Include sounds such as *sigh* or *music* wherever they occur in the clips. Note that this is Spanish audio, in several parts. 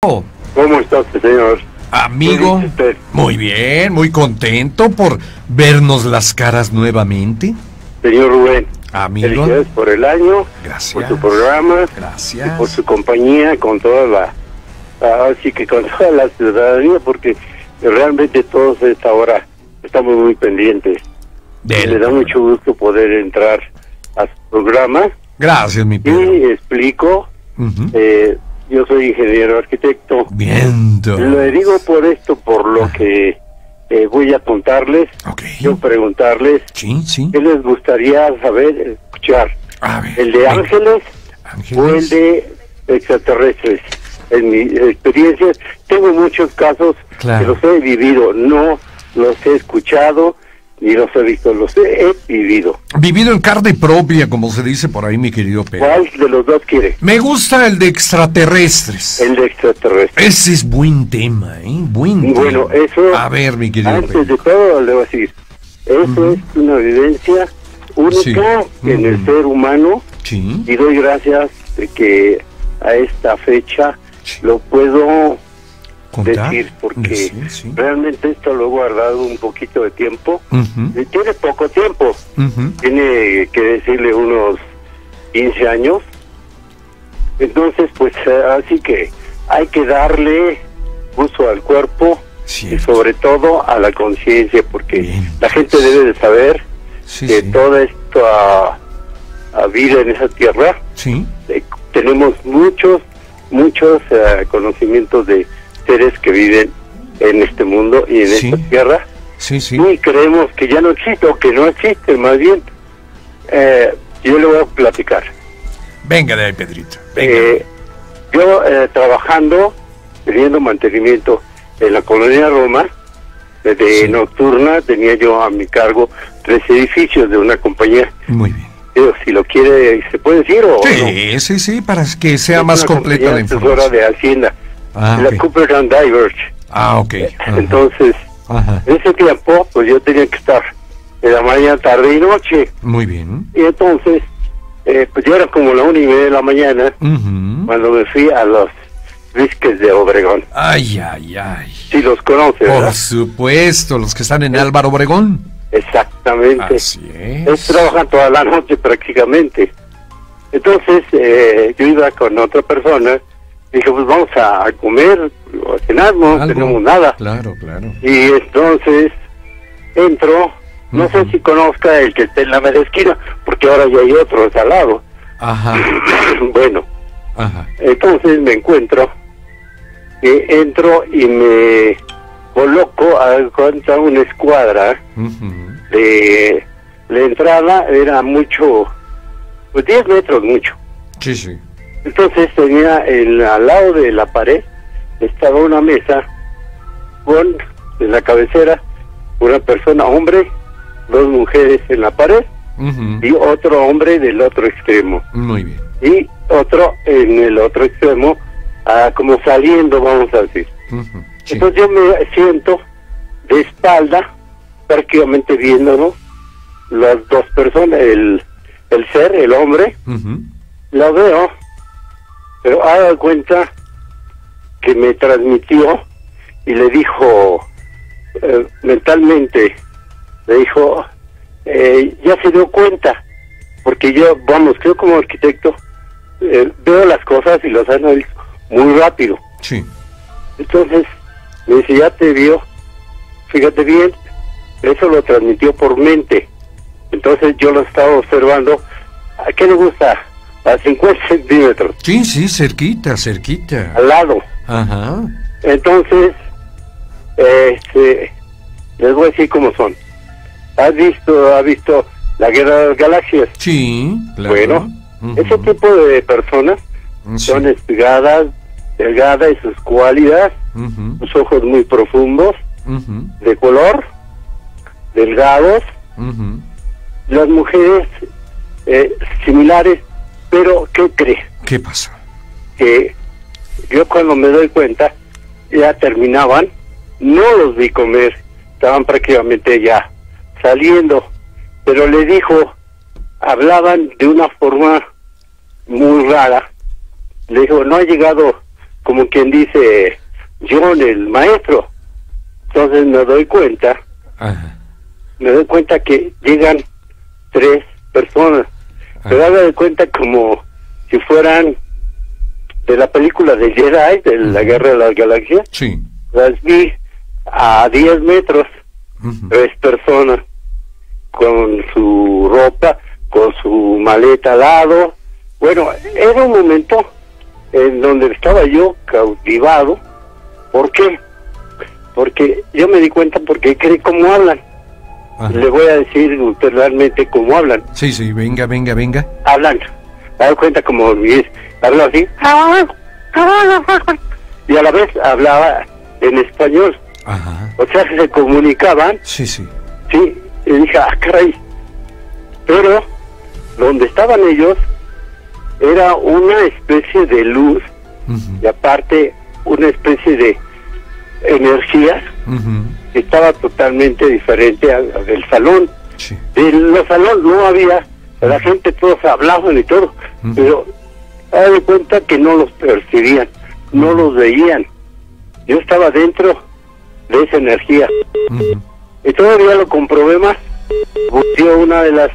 ¿Cómo está usted, señor? Amigo, muy bien, muy contento por vernos las caras nuevamente. Señor Rubén, Amigo, felicidades por el año, Gracias. por su programa, gracias. por su compañía, con toda la, así que con *laughs* toda la ciudadanía, porque realmente todos a esta hora estamos muy pendientes. Del Me da mucho gusto poder entrar a su programa Gracias, mi Pedro. y explico, eh, yo soy ingeniero arquitecto, Viendo. le digo por esto, por lo Ah. que eh, voy a contarles, Ok. yo preguntarles Sí, sí. ¿Qué les gustaría saber, escuchar? A ver. ¿El de venga. ángeles Ángeles. o el de extraterrestres? En mi experiencia, tengo muchos casos Claro. que los he vivido, no los he escuchado ni los he visto, los he, vivido. Vivido en carne propia, como se dice por ahí, mi querido Pedro. ¿Cuál de los dos quiere? Me gusta el de extraterrestres. El de extraterrestres. Ese es buen tema, ¿eh? Buen Bueno, tema. eso- A ver, mi querido Antes Pedro. de todo, le voy a decir, eso es una vivencia única Sí. en el Ujú. ser humano Sí. y doy gracias de que a esta fecha Sí. lo puedo ¿Contar? decir porque Decir, sí. realmente esto lo he guardado un poquito de tiempo. Y tiene poco tiempo. Tiene que decirle unos 15 años. Entonces pues eh, así que hay que darle uso al cuerpo y sobre todo a la conciencia porque Bien. la gente debe de saber Sí, que toda esta ah, vida en esa tierra eh, tenemos muchos, muchos eh, conocimientos de seres que viven en este mundo y en Sí. esta tierra Sí, sí. y creemos que ya no existe o que no existe, más bien. Eh, yo le voy a platicar. Venga de ahí, Pedrito. Venga. Eh, yo eh, trabajando, teniendo mantenimiento en la colonia Roma, desde Sí. nocturna tenía yo a mi cargo tres edificios de una compañía. Muy bien. Digo, si lo quiere, ¿se puede decir o no? Sí, sí, sí, para que sea Es más completa la información. de Hacienda, Ah, la ok. Cooper and Diverge. Ah, ok. *laughs* Ajá. Entonces, Ajá. en ese tiempo, pues yo tenía que estar de la mañana, tarde y noche. Muy bien. Y entonces, eh, pues ya era como la una y media de la mañana Ujú. cuando me fui a los Vizques de Obregón. Ay, ay, ay. Si los conoce, Por ¿verdad? supuesto, los que están en Álvaro Obregón. Exactamente. Así Es, es. trabajan toda la noche prácticamente. Entonces, eh, yo iba con otra persona. Dije, pues vamos a, comer o a cenar, no Algo. tenemos nada. Claro, claro. Y entonces entro, no sé si conozca el que está en la media esquina, porque ahora ya hay otros al lado. Ajá, *clears throat* bueno, ajá. entonces me encuentro, entro y me coloco a contra una escuadra de la entrada, era mucho, pues 10 metros mucho. Sí, sí. Entonces tenía el, al lado de la pared, estaba una mesa con en la cabecera una persona, hombre, dos mujeres en la pared y otro hombre del otro extremo. Muy bien. Y otro en el otro extremo, ah, como saliendo, vamos a decir. Sí. Entonces yo me siento de espalda, prácticamente viéndolo, las dos personas, el, el ser, el hombre, Ujú. lo veo, pero haga cuenta que me transmitió y le dijo eh, mentalmente, le dijo, eh, ya se dio cuenta, porque yo, vamos, creo como arquitecto, eh, veo las cosas y las analizo muy rápido. Sí. Entonces, me dice, ya te vio, fíjate bien, eso lo transmitió por mente. Entonces yo lo estaba observando, ¿a qué le gusta? A 50 centímetros, Sí, sí, cerquita, cerquita. al lado. Ajá. Entonces, este, les voy a decir cómo son. ¿Has visto, ha visto la guerra de las galaxias? Sí, claro. Bueno, ese tipo de personas Sí. son espigadas, delgadas y sus cualidades, sus ojos muy profundos, de color, delgados, las mujeres eh, similares, pero ¿qué cree? ¿Qué pasó? Que yo cuando me doy cuenta ya terminaban, no los vi comer, estaban prácticamente ya saliendo, pero le dijo, hablaban de una forma muy rara, le dijo, no ha llegado como quien dice, John, el maestro. Entonces me doy cuenta, Ajá. me doy cuenta que llegan tres personas. Me doy cuenta como si fueran de la película de Jedi, de la Guerra de las Galaxias. Sí. Las vi a 10 metros, tres personas, con su ropa, con su maleta al lado. Bueno, era un momento en donde estaba yo cautivado. ¿Por qué? Porque yo me di cuenta porque cree cómo hablan. Ajá. Le voy a decir realmente cómo hablan. Sí, sí, venga, venga, venga. Hablan. Me doy cuenta como es, habla así. Y a la vez hablaba en español. Ajá. O sea, se comunicaban Sí, sí. Sí, y dije, ah, caray. Pero donde estaban ellos era una especie de luz y aparte una especie de energía que estaba totalmente diferente al, al del salón. Sí. En los salones no había, la gente todos hablaban y todo, pero de cuenta que no los percibían, no los veían. Yo estaba dentro de esa energía. Y todavía lo comprobé más. Volteó una de las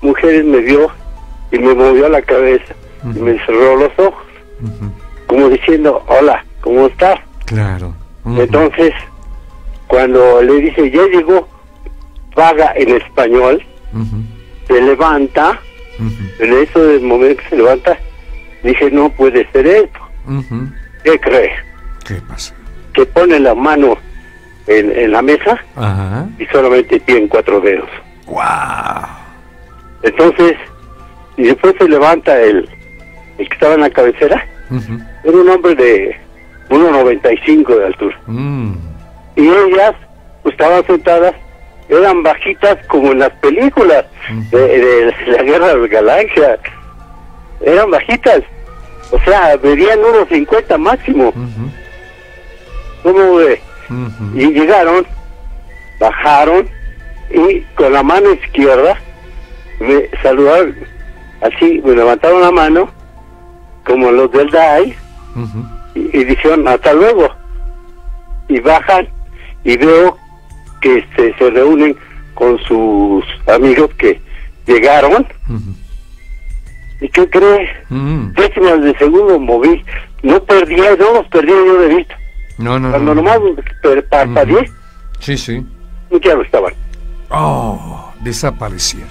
mujeres, me vio y me movió la cabeza y me cerró los ojos, como diciendo, hola, ¿cómo estás? Claro. Entonces, cuando le dice, ya llegó, paga en español, se levanta, en eso del momento que se levanta, dije, no puede ser esto. ¿Qué cree? ¿Qué pasa? Que pone la mano en, en la mesa Ajá. y solamente tiene cuatro dedos. ¡Wow! Entonces, y después se levanta el, el que estaba en la cabecera, era un hombre de 1,95 de altura. Mm. Y ellas, pues estaban sentadas, eran bajitas como en las películas de, de la Guerra de las Galaxias. Eran bajitas. O sea, medían unos 50 máximo. Ujú. ¿Cómo ve? Y llegaron, bajaron y con la mano izquierda me saludaron así, me levantaron la mano como los del DAI y dijeron hasta luego y bajan y veo que este, se reúnen con sus amigos que llegaron. Y qué cree Mm. décimas de segundo moví. No perdía no los perdía yo de vista. No, no, cuando no. nomás parpadeé. Sí, sí. ya no estaban. Oh, desaparecieron.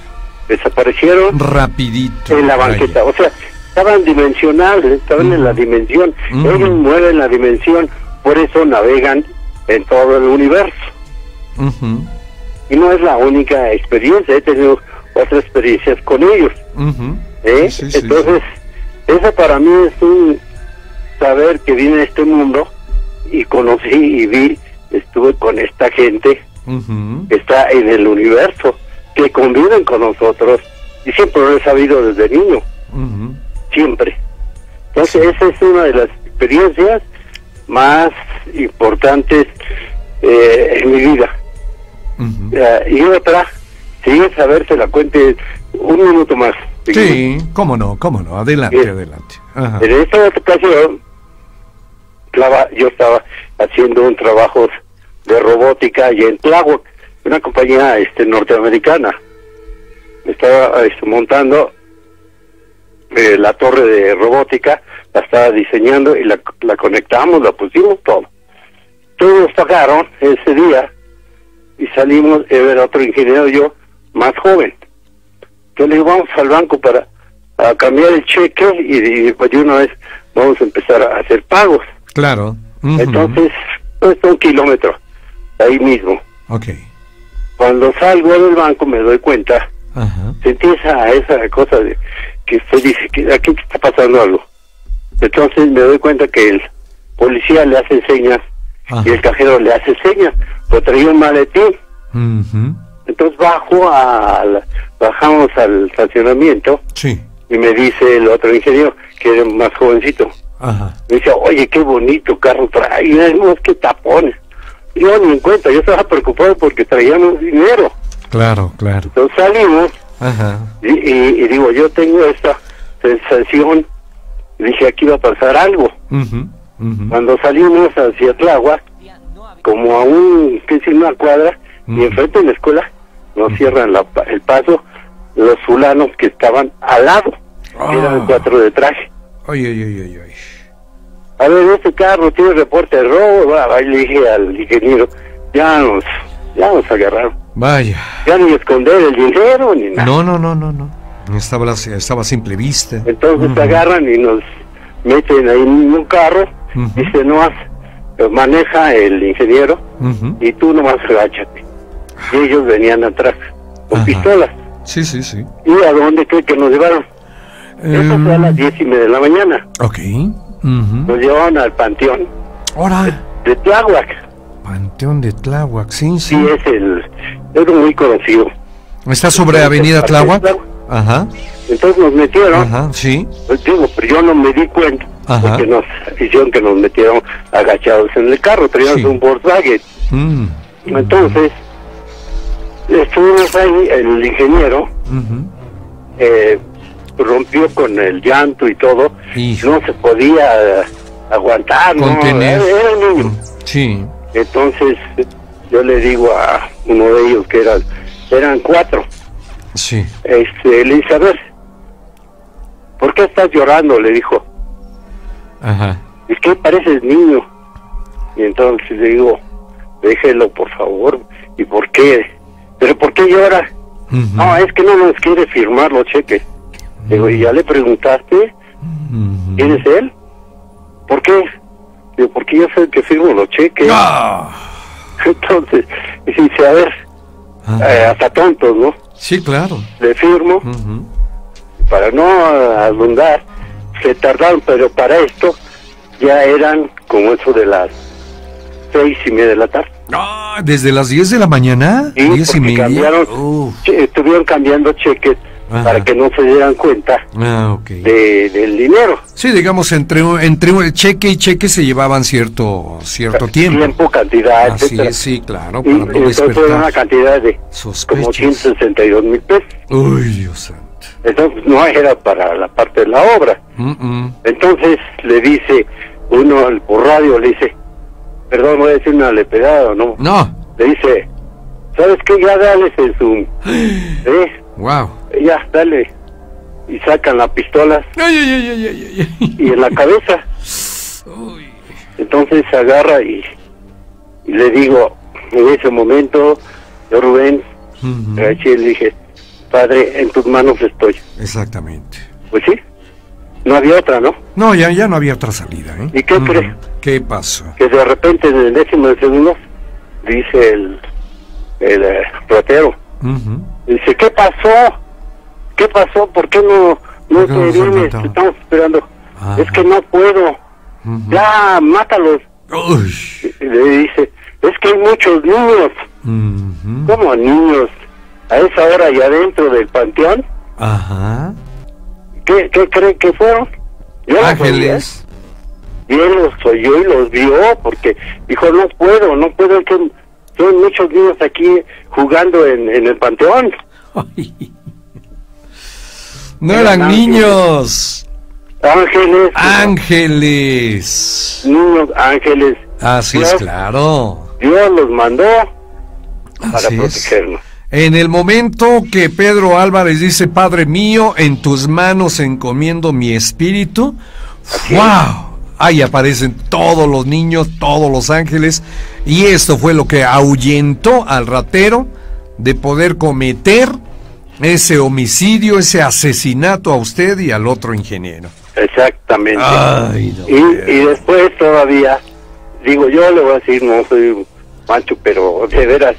desaparecieron Rapidito. en la banqueta. O sea estaban dimensionales estaban en la dimensión. Ellos mueven la dimensión por eso navegan en todo el universo. Y no es la única experiencia, he tenido otras experiencias con ellos. ¿eh? Sí, sí, sí, Entonces, eso para mí es un saber que vine a este mundo y conocí y vi, estuve con esta gente que está en el universo, que conviven con nosotros. Y siempre lo he sabido desde niño, siempre. Entonces, esa es una de las experiencias más importantes eh, en mi vida. Y otra, si quieres saber, se la cuente un minuto más. Sí, cómo no, cómo no. Adelante, adelante. Ajá. En esta ocasión, yo estaba haciendo un trabajo de robótica y en Tláhuac, una compañía este, norteamericana. Estaba este, montando eh, la torre de robótica, la estaba diseñando y la, la conectamos, la pusimos todo. Todos pagaron ese día y salimos, era otro ingeniero yo, más joven. Yo le digo, vamos al banco para a cambiar el cheque y, y pues de una vez vamos a empezar a hacer pagos. Claro. Entonces, pues un kilómetro, ahí mismo. Ok. Cuando salgo del banco me doy cuenta, Ajá. sentí esa, esa cosa de que usted dice que aquí está pasando algo. Entonces me doy cuenta que el policía le hace señas Ajá. y el cajero le hace señas, pero traía un maletín. Ujú. Entonces bajo al, bajamos al estacionamiento Sí. y me dice el otro ingeniero, que era más jovencito, Ajá. me dice, oye, qué bonito carro trae, y no, es que tapones. Yo ni en cuenta, yo estaba preocupado porque traíamos dinero. Claro, claro. Entonces salimos Ajá. y, y- y digo, yo tengo esta sensación, dije, aquí va a pasar algo. Cuando salimos hacia Tláhuac, como a un, que es una cuadra, y enfrente de la escuela, nos cierran la el paso los fulanos que estaban al lado, Ah. eran cuatro de traje. Ay, ay, ay, ay, ay. A ver, este carro tiene reporte de robo, y le dije al ingeniero, ya nos, ya nos agarraron, Vaya. ya ni esconder el dinero ni nada. No, no, no, no, no. Estaba, la- estaba a simple vista. Entonces Ujú. agarran y nos meten ahí en un carro, Ujú. dice, no, maneja el ingeniero y tú nomás agáchate. Y ellos venían atrás con Ajá. pistolas. Sí, sí, sí. ¿Y a dónde cree que nos llevaron? Eso fue a Em, las diez y media de la mañana. ok. Nos llevaron al panteón Ahora, de Tláhuac. Panteón de Tláhuac, sí, sí. Sí, es el... Es muy conocido. Está sobre Avenida Tláhuac. Ajá, Entonces nos metieron, ajá, sí. pues digo, pero yo no me di cuenta, Ajá. porque nos hicieron que nos metieron agachados en el carro, teníamos Sí. un Volkswagen. Mm. Entonces, estuvimos ahí, el ingeniero eh, rompió con el llanto y todo, Hijo. no se podía aguantar, ¿no? Era, niño. Sí. Entonces, yo le digo a uno de ellos que eran, eran cuatro, Sí. este, le dice, a ver, ¿por qué estás llorando? Le dijo, Ajá. es que pareces niño. Y entonces le digo, déjelo por favor. ¿Y por qué? ¿Pero por qué llora? No, es que no nos quiere firmar los cheques. Digo, ¿y ya le preguntaste quién es él? ¿Por qué? Digo, porque yo soy el que firmo los cheques. Ah. *laughs* Entonces, dice, a ver, eh, hasta tontos, ¿no? Sí, claro. Le firmo Ujú. para no abundar. Se tardaron, pero para esto ya eran como eso de las seis y media de la tarde. Ah, ¿Desde las 10 de la mañana? Sí, 10 y media. cambiaron, Uf. che- estuvieron cambiando cheques Ajá. para que no se dieran cuenta Ah, ok. de, del dinero. Sí, digamos, entre, entre un cheque y cheque se llevaban cierto, cierto tiempo. Tiempo, cantidad, Así etcétera. es, sí, claro, Y para no entonces fue una cantidad de como sospechas. 162 mil pesos. Uy, Dios santo. Entonces no era para la parte de la obra. Mm, mm. Entonces le dice uno al- por radio, le dice, perdón, voy a decir una lepedada, ¿no? No, Le dice, ¿sabes qué? Ya dale en su... *gasps* ¿Eh? Wow. Ya, dale. Y sacan las pistolas Ay, ay, ay, ay, ay, ay. y en la cabeza. Uy. Entonces se agarra y, y le digo, en ese momento, yo Rubén, agaché y le dije, padre, en tus manos estoy. Exactamente. Pues sí, no había otra, ¿no? No, ya, ya no había otra salida, ¿eh? ¿Y qué Ujú. cree? ¿Qué pasó? Que de repente en el décimo de segundo, dice el, el eh, ratero, Ujú. Dice, ¿qué pasó? ¿Qué pasó? ¿Por qué no, no ¿Por qué no te vienes? Te estamos esperando. Es que no puedo. Ujú. Ya, mátalos. Uy. Le dice, es que hay muchos niños. Ujú. ¿Cómo niños? A esa hora y adentro del panteón. Ajá. ¿Qué, qué cree que fueron? Yo los Ángeles. oí, ¿eh? Y él los oyó y los vio porque dijo, no puedo, no puedo, que son muchos niños aquí jugando en, en el panteón. Ay. *laughs* No Eran niños. Ángeles. Ángeles. Niños, ángeles. Así es, claro. Dios los mandó para Así es. protegernos. En el momento que Pedro Álvarez dice, Padre mío, en tus manos encomiendo mi espíritu, ¡wow! Ahí aparecen todos los niños, todos los ángeles, y esto fue lo que ahuyentó al ratero de poder cometer ese homicidio, ese asesinato a usted y al otro ingeniero. Exactamente. Ay, y, y después todavía, digo, yo le voy a decir, no soy macho, pero de veras,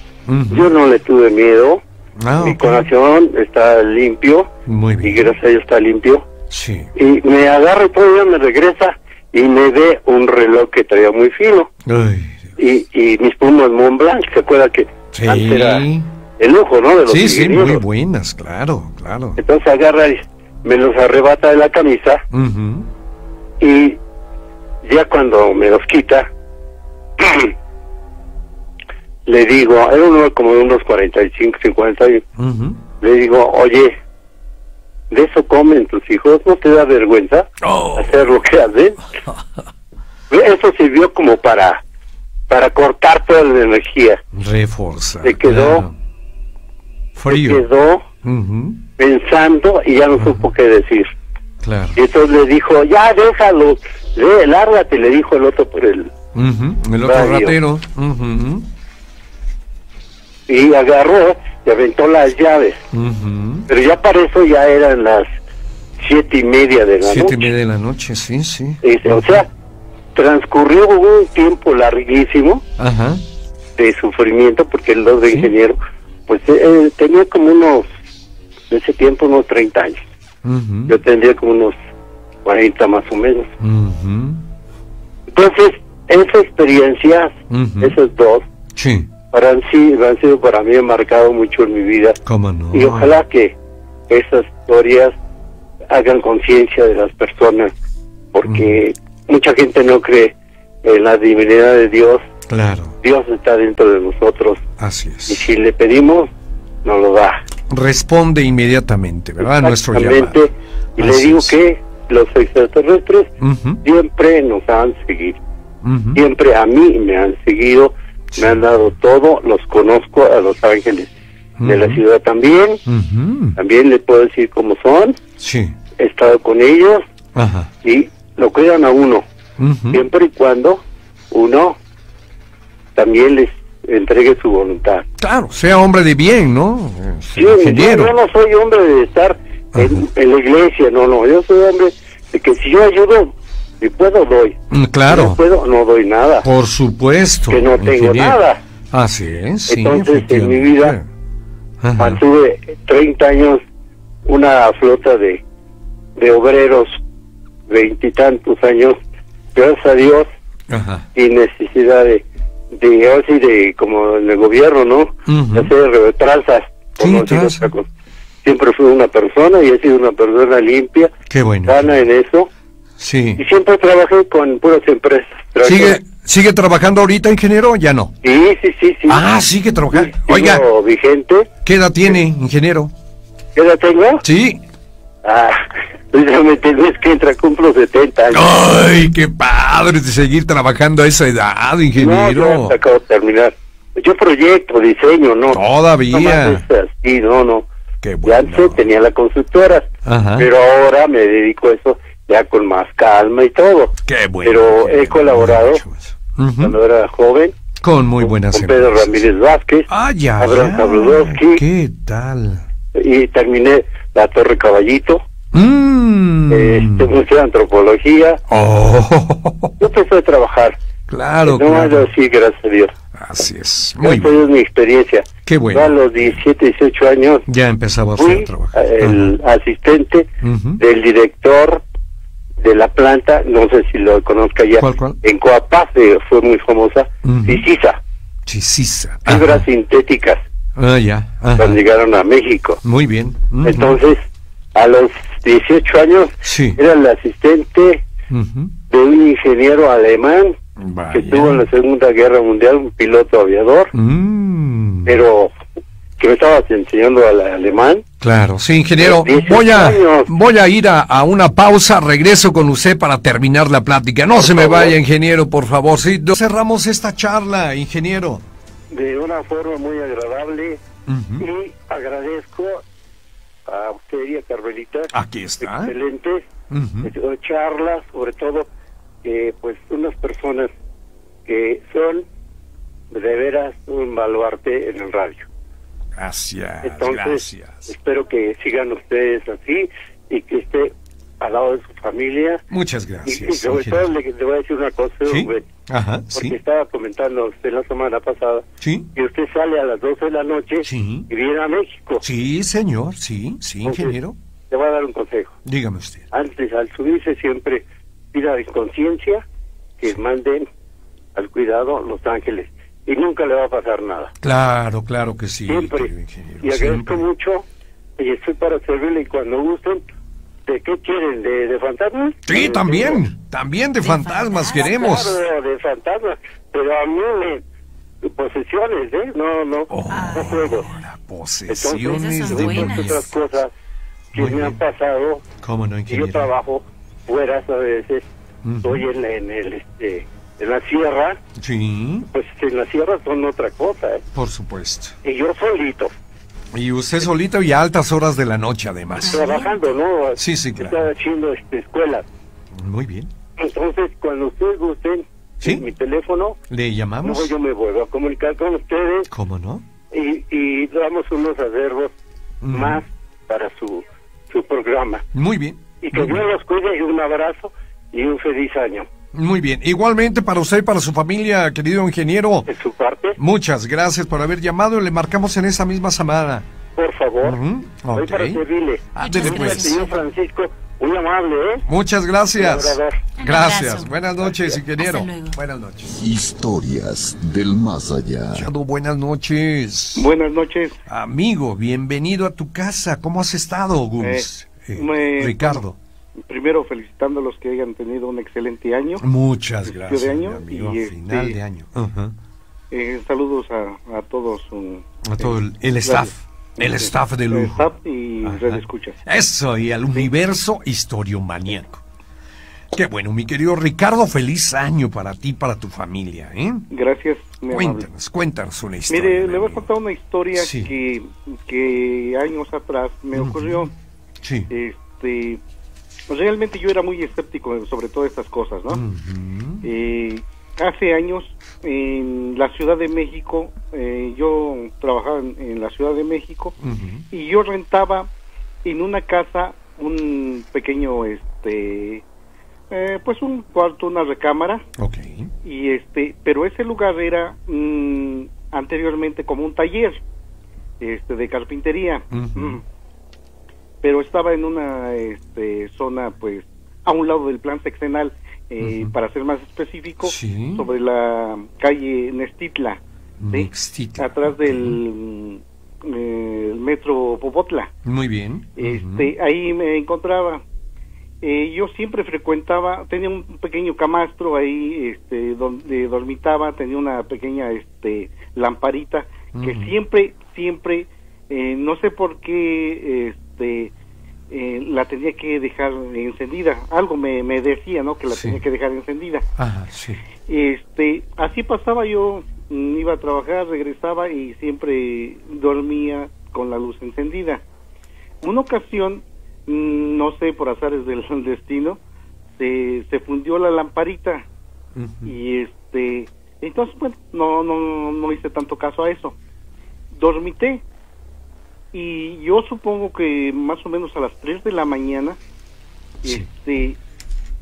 yo no le tuve miedo. Ah, Mi corazón está limpio Muy y bien. gracias a Dios está limpio. Sí. Y me agarra y todavía me regresa y me ve un reloj que traía muy fino. Ay, Y, y mis plumas Montblanc, ¿se acuerda que sí. antes era el lujo, ¿no? De los Sí, sí, muy buenas, claro, claro. Entonces agarra y me los arrebata de la camisa Ujú. y ya cuando me los quita, *clears throat* le digo, era uno como de unos 45, 50 años, Ujú. le digo, oye, ¿de eso comen tus hijos? ¿No te da vergüenza Oh. hacer lo que hacen? *laughs* eso sirvió como para para cortar toda la energía. Reforzar. Se quedó, claro. se Frío. quedó pensando y ya no supo qué decir. Claro. Y entonces le dijo, ya déjalo, ve, lárgate, le dijo el otro por el... Ujú, El otro Radio. ratero. Y agarró y aventó las llaves. Pero ya para eso ya eran las siete y media de la Siete y noche. media de la noche, sí, sí. Este, o sea, transcurrió un tiempo larguísimo de sufrimiento porque el dos de Sí. ingeniero, pues eh, eh, tenía como unos, en ese tiempo unos 30 años. Yo tendría como unos 40 más o menos. Entonces, esa experiencia, esas dos, Sí, para sí, han sido para mí, han marcado mucho en mi vida. cómo no. Y ojalá que esas historias hagan conciencia de las personas, porque mucha gente no cree en la divinidad de Dios. Claro, Dios está dentro de nosotros así y es. si le pedimos, nos lo da. Responde inmediatamente, ¿verdad? Nuestro llamado. Y le digo es. que los extraterrestres siempre nos han seguido. Siempre a mí me han seguido. Me han dado todo, los conozco a los ángeles de la ciudad también. También le puedo decir cómo son. Sí, He estado con ellos ajá. y lo cuidan a uno, siempre y cuando uno también les entregue su voluntad. Claro, sea hombre de bien, ¿no? Sí, yo, yo no soy hombre de estar en la iglesia, no, no, yo soy hombre de que si yo ayudo, si puedo, doy. Mm, Si no Claro, puedo, no doy nada. por supuesto. que no tengo ingeniero. nada. Así es, sí, Entonces, en mi vida, Ajá. Mantuve 30 años una flota de, de obreros, veintitantos años, gracias a Dios, Ajá. sin necesidad de, de, así de, como en el gobierno, ¿no? Ujú. De hacer por Sí, cosa. Siempre fui una persona y he sido una persona limpia, Qué bueno. sana en eso, Sí. y siempre trabajé con puras empresas. Trabajé- ¿Sigue, ¿Sigue trabajando ahorita, ingeniero? Ya no. Sí, sí, sí, sí. Ah, sigue trabajando. Sigo Oiga, vigente. ¿qué edad tiene, ingeniero? ¿Qué edad tengo? Sí. Ah, precisamente el mes que entra cumplo 70 años. Ay, qué padre de seguir trabajando a esa edad, No, ingeniero. yo acabo de terminar. Yo proyecto, diseño, no. Todavía. No así, no, no. Qué Ya bueno. antes tenía la constructora, Ajá. pero ahora me dedico a eso ya con más calma y todo. Qué bueno. pero qué he colaborado más. Ujú. Cuando era joven, Con muy buenas con Pedro. Ramírez Vázquez, Ah, ya, Abraham ya. ¿Qué tal? y terminé la Torre Caballito, Mm. este, Museo de Antropología. Oh, Yo empecé a trabajar. claro, no claro. así, gracias a Dios. Así es. Muy Esa bien. es mi experiencia. Qué Yo a bueno. los 17, 18 años Ya empezaba a trabajar. el asistente Ujú. del director de la planta, no sé si lo conozca ya, ¿Cuál, cuál? en Coapaz eh, fue muy famosa, Ujú. Cicisa, Chisisa. fibras Ajá. sintéticas, Ah, ya. Ajá. cuando llegaron a México. Muy bien. Entonces, a los 18 años, Sí. era el asistente de un ingeniero alemán que estuvo en la Segunda Guerra Mundial, un piloto aviador, Mm. pero que me estabas enseñando al alemán. Claro, sí, ingeniero. 18 Voy a, voy a ir a, a una pausa, regreso con usted para terminar la plática. No se me favor. vaya, ingeniero, por favor. Sí, cerramos esta charla, ingeniero. de una forma muy agradable y agradezco a usted y a Carmelita. Aquí está. Excelente Ujú. eh, charlas, sobre todo que pues unas personas que son de veras un baluarte en el radio. Gracias, Entonces, gracias. espero que sigan ustedes así y que esté al lado de su familia. Muchas Y, y gracias. sobre todo le, le voy a decir una cosa, ¿Sí? Rubén, Ajá, porque sí. estaba comentando usted la semana pasada Sí. que usted sale a las 12 de la noche Sí. y viene a México. Sí, señor, sí, sí, Entonces, ingeniero. Le voy a dar un consejo. Dígame usted. Antes, al subirse, siempre pida conciencia que manden al cuidado Los Ángeles. Y nunca le va a pasar nada. Claro, claro que sí, siempre. ingeniero. Y agradezco siempre. mucho. Y estoy para servirle. Y cuando gusten, ¿de qué quieren? ¿De, de fantasmas? Sí, Eh, también, también de fantasmas fantasmas. queremos. Claro, de fantasmas. Pero a mí me... Posesiones, ¿eh? No, no. Oh, no juego. posesiones son de buenas. otras cosas que Muy me han bien. pasado ¿Cómo no, y yo ingeniero? trabajo fuera a veces Ujú. estoy en, en el, este, en la sierra, Sí, pues en la sierra son otra cosa, ¿eh? por supuesto. Y yo solito, Y usted solito y a altas horas de la noche, además. trabajando, ¿no? Sí, sí, claro. Estaba haciendo este, escuela. Muy bien. Entonces, cuando ustedes gusten, Sí. mi teléfono, ¿Le luego llamamos? yo me vuelvo a comunicar con ustedes ¿Cómo no? y, y damos unos acervos Mm. más para su, su programa. Muy bien. Y que Dios los cuide y un abrazo y un feliz año. Muy bien. Igualmente para usted y para su familia, querido ingeniero. De su parte, Muchas gracias por haber llamado. Le marcamos en esa misma semana. por favor, Ujú, voy ok. para servirle. Ándele, Muchas pues. gracias. Señor Francisco, muy amable, ¿eh? Muchas gracias. Gracias. Buenas noches, ingeniero. Hasta luego. Buenas noches. Historias del más allá. Chado, Buenas noches. Buenas noches. Amigo, bienvenido a tu casa. ¿Cómo has estado, Gus? Eh, Eh, me- Ricardo. Primero felicitando a los que hayan tenido un excelente año. Muchas gracias, de año mi amigo. y, este, Final de año. Ajá. Eh, saludos a, a todos. um, A todo el, el eh, staff. El staff de El lujo. staff y red escuchas. Eso, y al universo historiomaníaco. Qué bueno, mi querido Ricardo, feliz año para ti y para tu familia, ¿eh? Gracias. muy amable. Cuéntanos, cuéntanos una historia. Mire, mi le voy a contar una historia Sí. que, que años atrás me ocurrió. Sí. Este, realmente yo era muy escéptico sobre todas estas cosas, ¿no? Eh, hace años en la Ciudad de México, eh, yo trabajaba en, en la Ciudad de México y yo rentaba en una casa un pequeño, este, eh, pues un cuarto, una recámara Ok. y este, pero ese lugar era mm, anteriormente como un taller, este, de carpintería. Mm. Pero estaba en una este, zona, pues, a un lado del plan sexenal, eh, para ser más específico, Sí. sobre la calle Nestitla, ¿sí? Atrás del mm, eh, el metro Popotla. Muy bien. Este, ahí me encontraba. Eh, yo siempre frecuentaba, tenía un pequeño camastro ahí, este, donde dormitaba, tenía una pequeña, este, lamparita que siempre, siempre, eh, no sé por qué, este, eh, la tenía que dejar encendida. Algo me, me decía, ¿no? Que la Sí. tenía que dejar encendida. Ajá, sí. Este, así pasaba yo, mm, iba a trabajar, regresaba y siempre dormía con la luz encendida. Una ocasión, mm, no sé, por azares del *laughs* destino, se, se fundió la lamparita y este, entonces, bueno, no, no, no hice tanto caso a eso. Dormité y yo supongo que más o menos a las 3 de la mañana, Sí. este,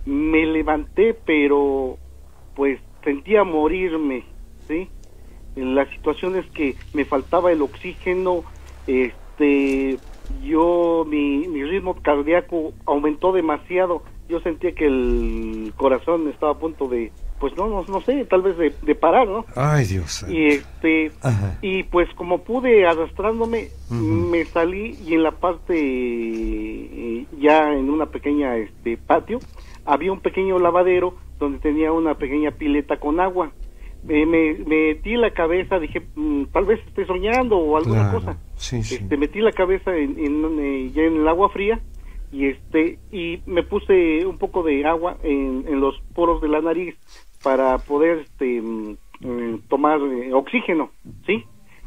me levanté, pero pues sentía morirme, ¿sí? La situación es que me faltaba el oxígeno, este, yo, mi, mi ritmo cardíaco aumentó demasiado, yo sentía que el corazón estaba a punto de, pues no, no, no sé, tal vez de, de parar, ¿no? Ay, Dios. Y este, Ajá. y pues como pude arrastrándome, me salí y en la parte, eh, ya en una pequeña este patio, había un pequeño lavadero donde tenía una pequeña pileta con agua. Me, me, metí la cabeza, dije, mm, tal vez esté soñando o alguna Claro. cosa. Sí, sí. Este, metí la cabeza en, en, eh, ya en el agua fría y este y me puse un poco de agua en, en los poros de la nariz para poder este mm, tomar eh, oxígeno, ¿sí?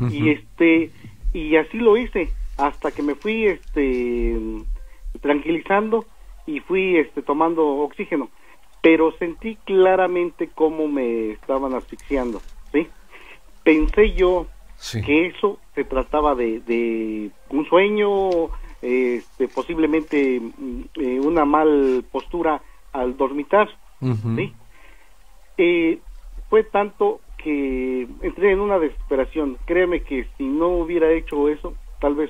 Y este y así lo hice hasta que me fui este tranquilizando y fui este tomando oxígeno, pero sentí claramente cómo me estaban asfixiando, ¿sí? Pensé yo Sí. que eso se trataba de, de un sueño, este, posiblemente mm, eh, una mal postura al dormitar. ¿sí? Eh, fue tanto que entré en una desesperación. Créeme que si no hubiera hecho eso, tal vez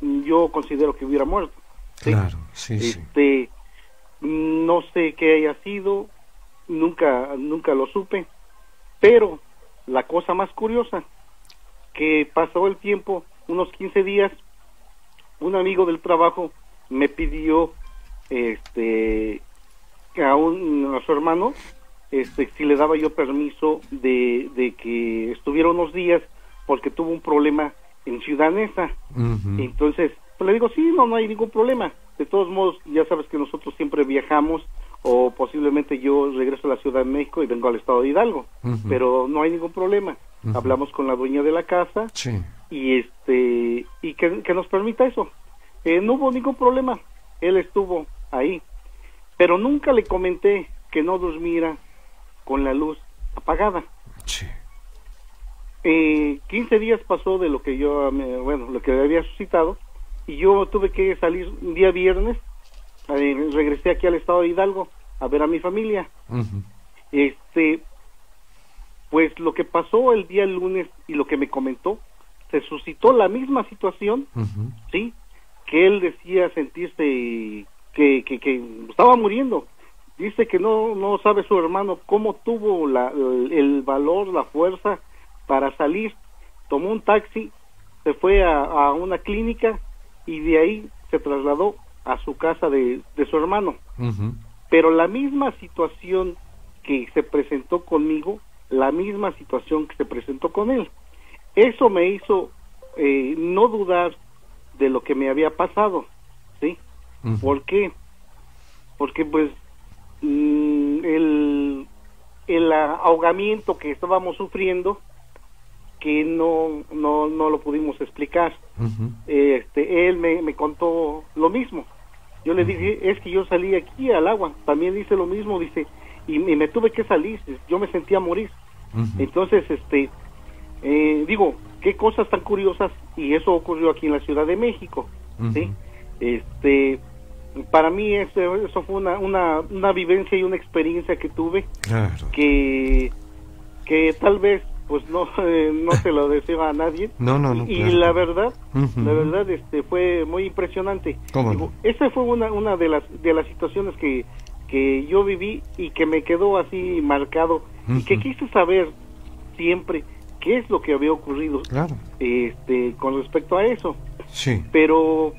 yo considero que hubiera muerto. ¿sí? Claro, sí, sí. Este, no sé qué haya sido, nunca, nunca lo supe, pero la cosa más curiosa, que pasó el tiempo, unos 15 días, un amigo del trabajo me pidió, este, a, un, a su hermano, este, si le daba yo permiso de, de que estuviera unos días porque tuvo un problema en Ciudad Neza. Ujú. Entonces, pues le digo, sí, no, no hay ningún problema. De todos modos, ya sabes que nosotros siempre viajamos o posiblemente yo regreso a la Ciudad de México y vengo al estado de Hidalgo, pero no hay ningún problema. Hablamos con la dueña de la casa Sí. y este y que, que nos permita eso. Eh, no hubo ningún problema, él estuvo ahí, pero nunca le comenté que no durmiera con la luz apagada. Sí. Eh, 15 días pasó de lo que yo, bueno, lo que había suscitado, y yo tuve que salir un día viernes, eh, regresé aquí al estado de Hidalgo a ver a mi familia. Este, pues lo que pasó el día lunes y lo que me comentó, se suscitó la misma situación, sí, que él decía sentirse que, que, que estaba muriendo. Dice que no, no sabe su hermano cómo tuvo la, el, el valor, la fuerza para salir. Tomó un taxi, se fue a, a una clínica y de ahí se trasladó a su casa de, de su hermano. Pero la misma situación que se presentó conmigo, la misma situación que se presentó con él. Eso me hizo eh, no dudar de lo que me había pasado, ¿sí? Ujú. ¿Por qué? Porque pues mm, el, el ahogamiento que estábamos sufriendo, que no, no, no lo pudimos explicar, este, él me, me contó lo mismo. Yo le dije, es que yo salí aquí al agua, también dice lo mismo, dice, y, y me tuve que salir, yo me sentía morir. Entonces, este, eh, digo, qué cosas tan curiosas, y eso ocurrió aquí en la Ciudad de México, ¿sí? Este, para mí eso, eso fue una, una, una vivencia y una experiencia que tuve Claro. que, que tal vez pues no, *laughs* eh, no se lo deseo a nadie. No, no, no, Y claro. la verdad, la verdad este fue muy impresionante. ¿Cómo no? esa fue una, una de las de las situaciones que, que yo viví y que me quedó así marcado y que quise saber siempre qué es lo que había ocurrido Claro. este con respecto a eso. Sí. Pero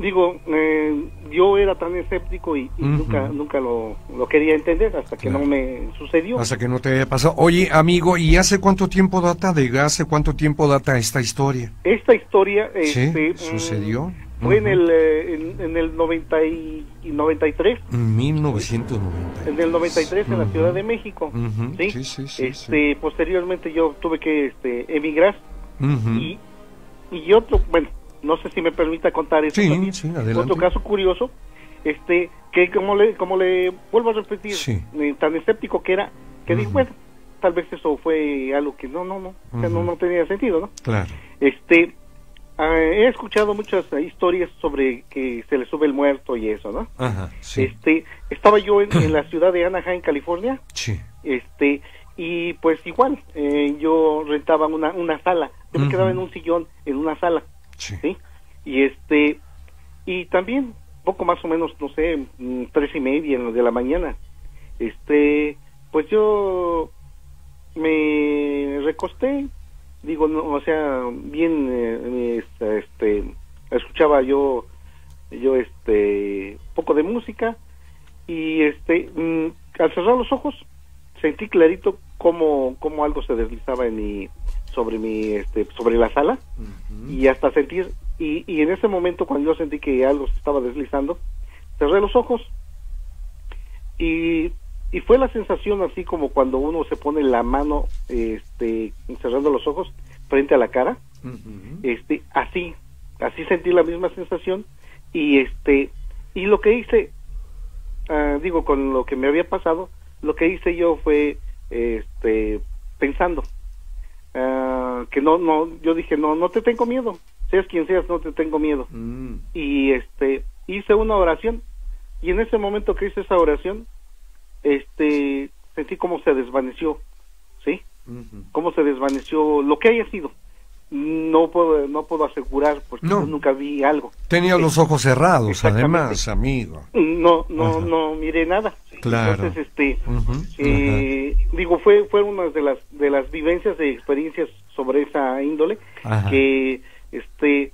digo, eh, yo era tan escéptico y, y Ujú. nunca nunca lo, lo quería entender hasta que Claro. no me sucedió. Hasta que no te haya pasado. Oye, amigo, ¿y hace cuánto tiempo data de hace cuánto tiempo data esta historia? Esta historia Sí, este, mm, sucedió. Fue en Ujú. el eh, en, en el 90 y, y 93, En 1990. en el 93 en la. Ciudad de México. ¿sí? sí, sí, sí, este, posteriormente yo tuve que este, emigrar y y otro, bueno, no sé si me permita contar eso Sí, sí, adelante. Otro caso curioso, este, que como le como le vuelvo a repetir, Sí. eh, tan escéptico que era, que dije, Ujú. bueno, tal vez eso fue algo que no no no, o sea, no no tenía sentido, ¿no? Claro. Este, ah, he escuchado muchas historias sobre que se le sube el muerto y eso, ¿no? Ajá, sí. Este, estaba yo en, en la ciudad de Anaheim, California, Sí. este, y pues igual, eh, yo rentaba una, una sala, yo me quedaba en un sillón, en una sala, Sí. Y este, y también, poco más o menos, no sé, mm, tres y media de la mañana, este, pues yo me recosté, digo, no, o sea, bien, eh, este, escuchaba yo, yo, este, poco de música, y este, mm, al cerrar los ojos, sentí clarito como, como algo se deslizaba en mi, sobre mi, este, sobre la sala, y hasta sentir, y, y en ese momento cuando yo sentí que algo se estaba deslizando, cerré los ojos, y, y fue la sensación así como cuando uno se pone la mano, este, cerrando los ojos frente a la cara, este, así, así sentí la misma sensación, y este, y lo que hice, ah, digo, con lo que me había pasado, lo que hice yo fue, este, pensando, ah, que no, no, yo dije, no, no te tengo miedo, seas quien seas, no te tengo miedo. Y este, hice una oración, y en ese momento que hice esa oración, este, sentí como se desvaneció, ¿sí? Cómo se desvaneció lo que haya sido. No puedo, no puedo asegurar porque No. yo nunca vi algo. Tenía los ojos cerrados, además, amigo. No, no, Ajá. no miré nada. Claro. Entonces, este, eh, digo, fue, fue una de las, de las vivencias y experiencias sobre esa índole Ajá. que, este,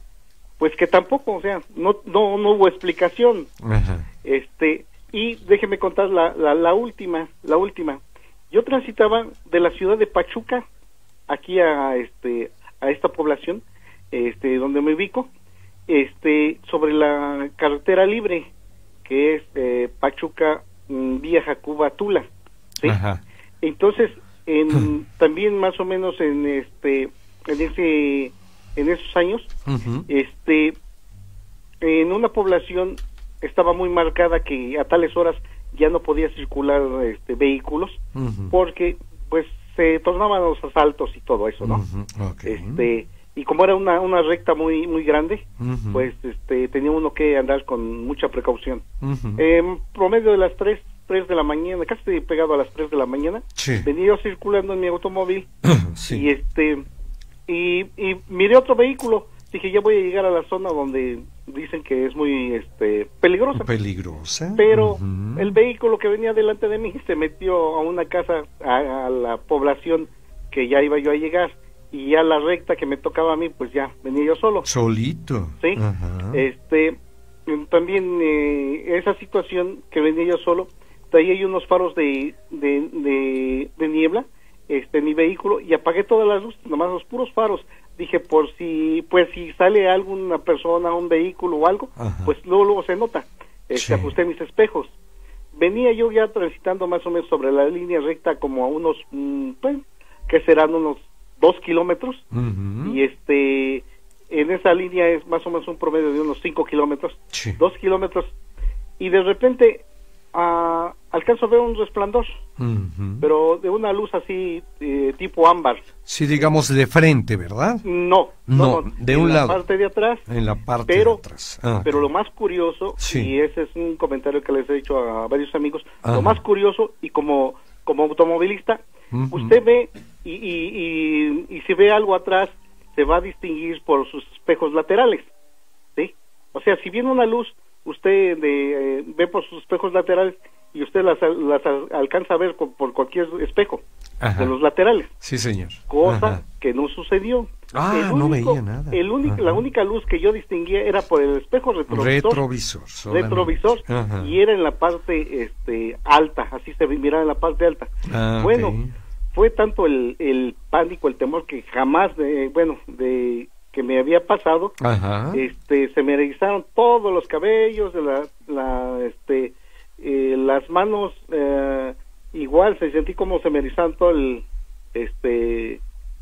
pues que tampoco, o sea, no, no, no hubo explicación. Ajá. Este, y déjeme contar la, la, la última, la última. Yo transitaba de la ciudad de Pachuca aquí a este a esta población, este donde me ubico, este sobre la carretera libre que es eh, Pachuca mm, Vía Jacuba Tula. ¿sí? Ajá. Entonces, en, también más o menos en este en ese en esos años, este en una población estaba muy marcada que a tales horas ya no podía circular este vehículos porque pues se tornaban los asaltos y todo eso, ¿no? Ok. Este y como era una una recta muy muy grande, pues este tenía uno que andar con mucha precaución. En promedio de las 3, 3 de la mañana, casi pegado a las 3 de la mañana, Sí. venía yo circulando en mi automóvil *coughs* sí. y este y, y miré otro vehículo. Dije, ya voy a llegar a la zona donde dicen que es muy este peligrosa. Peligrosa. Pero el vehículo que venía delante de mí se metió a una casa, a, a la población que ya iba yo a llegar. Y ya la recta que me tocaba a mí, pues ya venía yo solo. Solito. ¿sí? Este, también eh, esa situación que venía yo solo, traía yo unos faros de, de, de, de niebla este, en mi vehículo y apagué todas las luces, nomás los puros faros. Dije, por si, pues si sale alguna persona, un vehículo o algo, Ajá. pues luego, luego se nota. Este, Sí. ajusté mis espejos. Venía yo ya transitando más o menos sobre la línea recta como a unos, mm, pues, que serán unos dos kilómetros y este en esa línea es más o menos un promedio de unos 5 kilómetros, Sí. dos kilómetros, y de repente ah, alcanzo a ver un resplandor, pero de una luz así eh, tipo ámbar. Sí, digamos de frente, ¿verdad? No, No, de en un la lado. parte de atrás. En la parte Pero, de atrás. Ah, pero lo más curioso, Sí. y ese es un comentario que les he hecho a varios amigos, lo más curioso y como como automovilista, usted ve y, y, y, y si ve algo atrás, se va a distinguir por sus espejos laterales, ¿sí? O sea, si viene una luz, usted de, eh, ve por sus espejos laterales y usted las, las al- alcanza a ver por cualquier espejo Ajá. de los laterales, Sí, señor. cosa Ajá. que no sucedió. Ah, no veía nada. El único, la única luz que yo distinguía era por el espejo retrovisor Retrovisor. solamente. retrovisor Ajá. y era en la parte este alta, así se miraba en la parte alta. Ah, bueno, fue tanto el, el pánico, el temor que jamás, de, bueno, de que me había pasado, Ajá. este, se me erizaron todos los cabellos, la, la, este, eh, las manos, eh, igual, se sentí como se me erizaron todo el, este,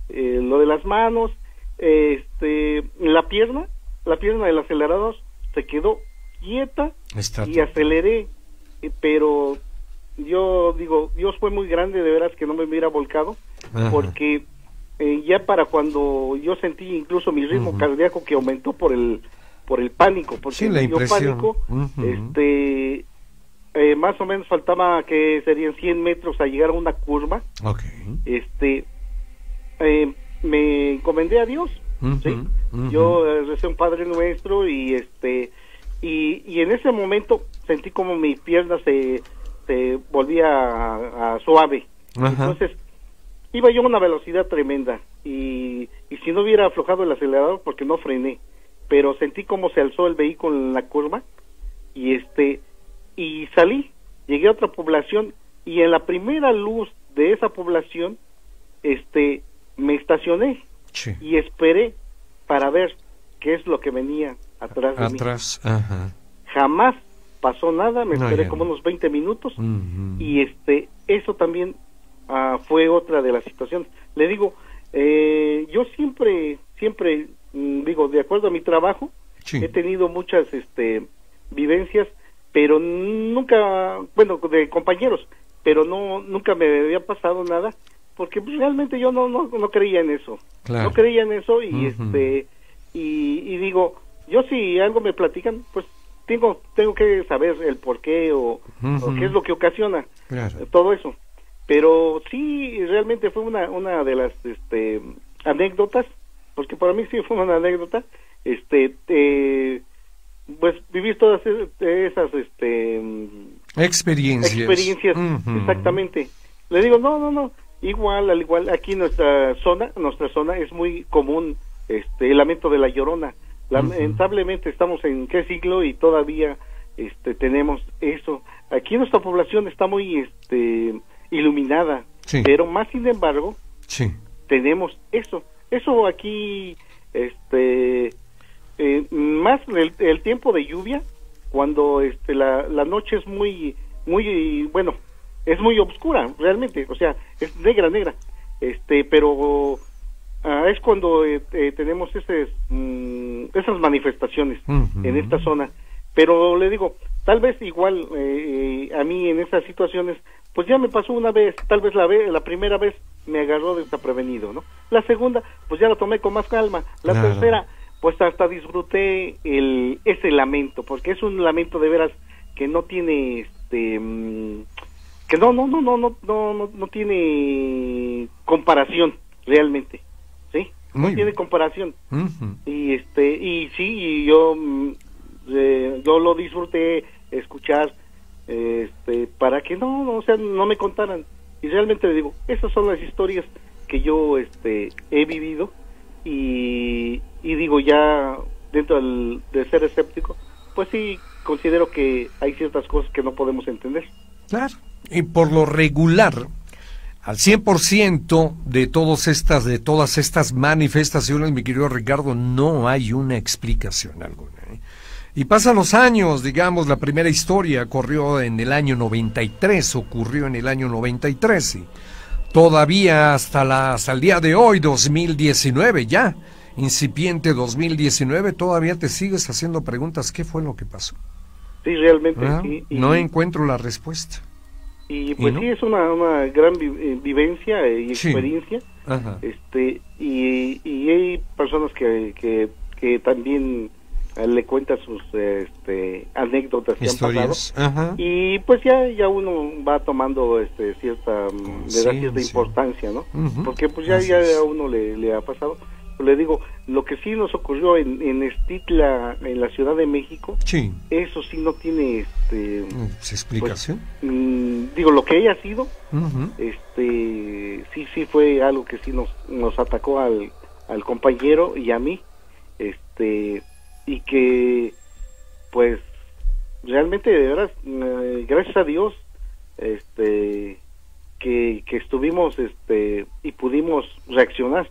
eh, lo de las manos, este, la pierna, la pierna del acelerador se quedó quieta Está y aceleré, eh, pero yo digo, Dios fue muy grande, de veras que no me hubiera volcado, Ajá. porque eh, ya para cuando yo sentí incluso mi ritmo cardíaco que aumentó por el por el pánico, porque Sí, la me dio impresión. pánico, este eh, más o menos faltaba que serían 100 metros a llegar a una curva, Ok. este eh, me encomendé a Dios ¿sí? yo eh, recé un Padre Nuestro y este y, y en ese momento sentí como mi pierna se, se volvía a, a suave. Entonces iba yo a una velocidad tremenda y, y si no hubiera aflojado el acelerador porque no frené pero sentí como se alzó el vehículo en la curva y este y salí llegué a otra población y en la primera luz de esa población este me estacioné Sí. y esperé para ver qué es lo que venía atrás de mí. Atrás. Ajá. Jamás pasó nada, me No, esperé ya como no. unos 20 minutos y este eso también ah, fue otra de las situaciones. Le digo, eh, yo siempre, siempre mm, digo, de acuerdo a mi trabajo, Sí. he tenido muchas este, vivencias, pero nunca, bueno, de compañeros, pero no nunca me había pasado nada porque pues, realmente yo no, no, no creía en eso. Claro. No creía en eso y este y, y digo, yo si algo me platican, pues tengo tengo que saber el por qué o, qué es lo que ocasiona Claro. todo eso. Pero sí, realmente fue una, una de las este, anécdotas, porque para mí sí fue una anécdota, este, eh, pues vivir todas es- esas este, Experiencias. experiencias, exactamente. Le digo, no, no, no, igual, al igual, aquí en nuestra zona, nuestra zona es muy común este, el lamento de la llorona. Lamentablemente estamos en qué siglo y todavía este, tenemos eso. Aquí nuestra población está muy este, iluminada, Sí. pero más sin embargo Sí. tenemos eso. Eso aquí, este, eh, más el, el tiempo de lluvia, cuando este la, la noche es muy muy bueno es muy oscura realmente o sea es negra negra este pero ah, es cuando eh, eh, tenemos ese, mm, esas manifestaciones en esta zona pero le digo tal vez igual eh, a mí en esas situaciones pues ya me pasó una vez tal vez la ve- la primera vez me agarró desaprevenido no la segunda pues ya la tomé con más calma. La Claro. tercera pues hasta disfruté el ese lamento porque es un lamento de veras que no tiene este mm, que no no no no no no no, no tiene comparación realmente sí Muy no tiene comparación. Y este y sí y yo mm, eh, yo lo disfruté escuchar este para que no, no o sea no me contaran y realmente le digo esas son las historias que yo este he vivido y, y digo ya dentro del, de ser escéptico pues sí considero que hay ciertas cosas que no podemos entender Claro. Y por lo regular, al 100% de todas estas de todas estas manifestaciones, mi querido Ricardo, no hay una explicación alguna. ¿eh? Y pasan los años, digamos, la primera historia ocurrió en el año 93, ocurrió en el año 93 y todavía hasta la hasta el día de hoy 2019 ya, incipiente 2019, todavía te sigues haciendo preguntas, ¿qué fue lo que pasó? sí realmente Ah, y- No encuentro la respuesta. y pues no? sí es una, una gran vi- eh, vivencia y experiencia este y, hay personas que, que, que también le cuentan sus este, anécdotas que han Historias. pasado Ajá. y pues ya ya uno va tomando este cierta mm, le da cierta importancia no porque pues ya ya a uno le, le ha pasado le digo lo que sí nos ocurrió en, en Estitla en la Ciudad de México Sí. eso sí no tiene este ¿se explicación? mm, digo lo que haya sido este sí sí fue algo que sí nos nos atacó al, al compañero y a mí este y que pues realmente de veras eh, gracias a Dios este que, que estuvimos este y pudimos reaccionar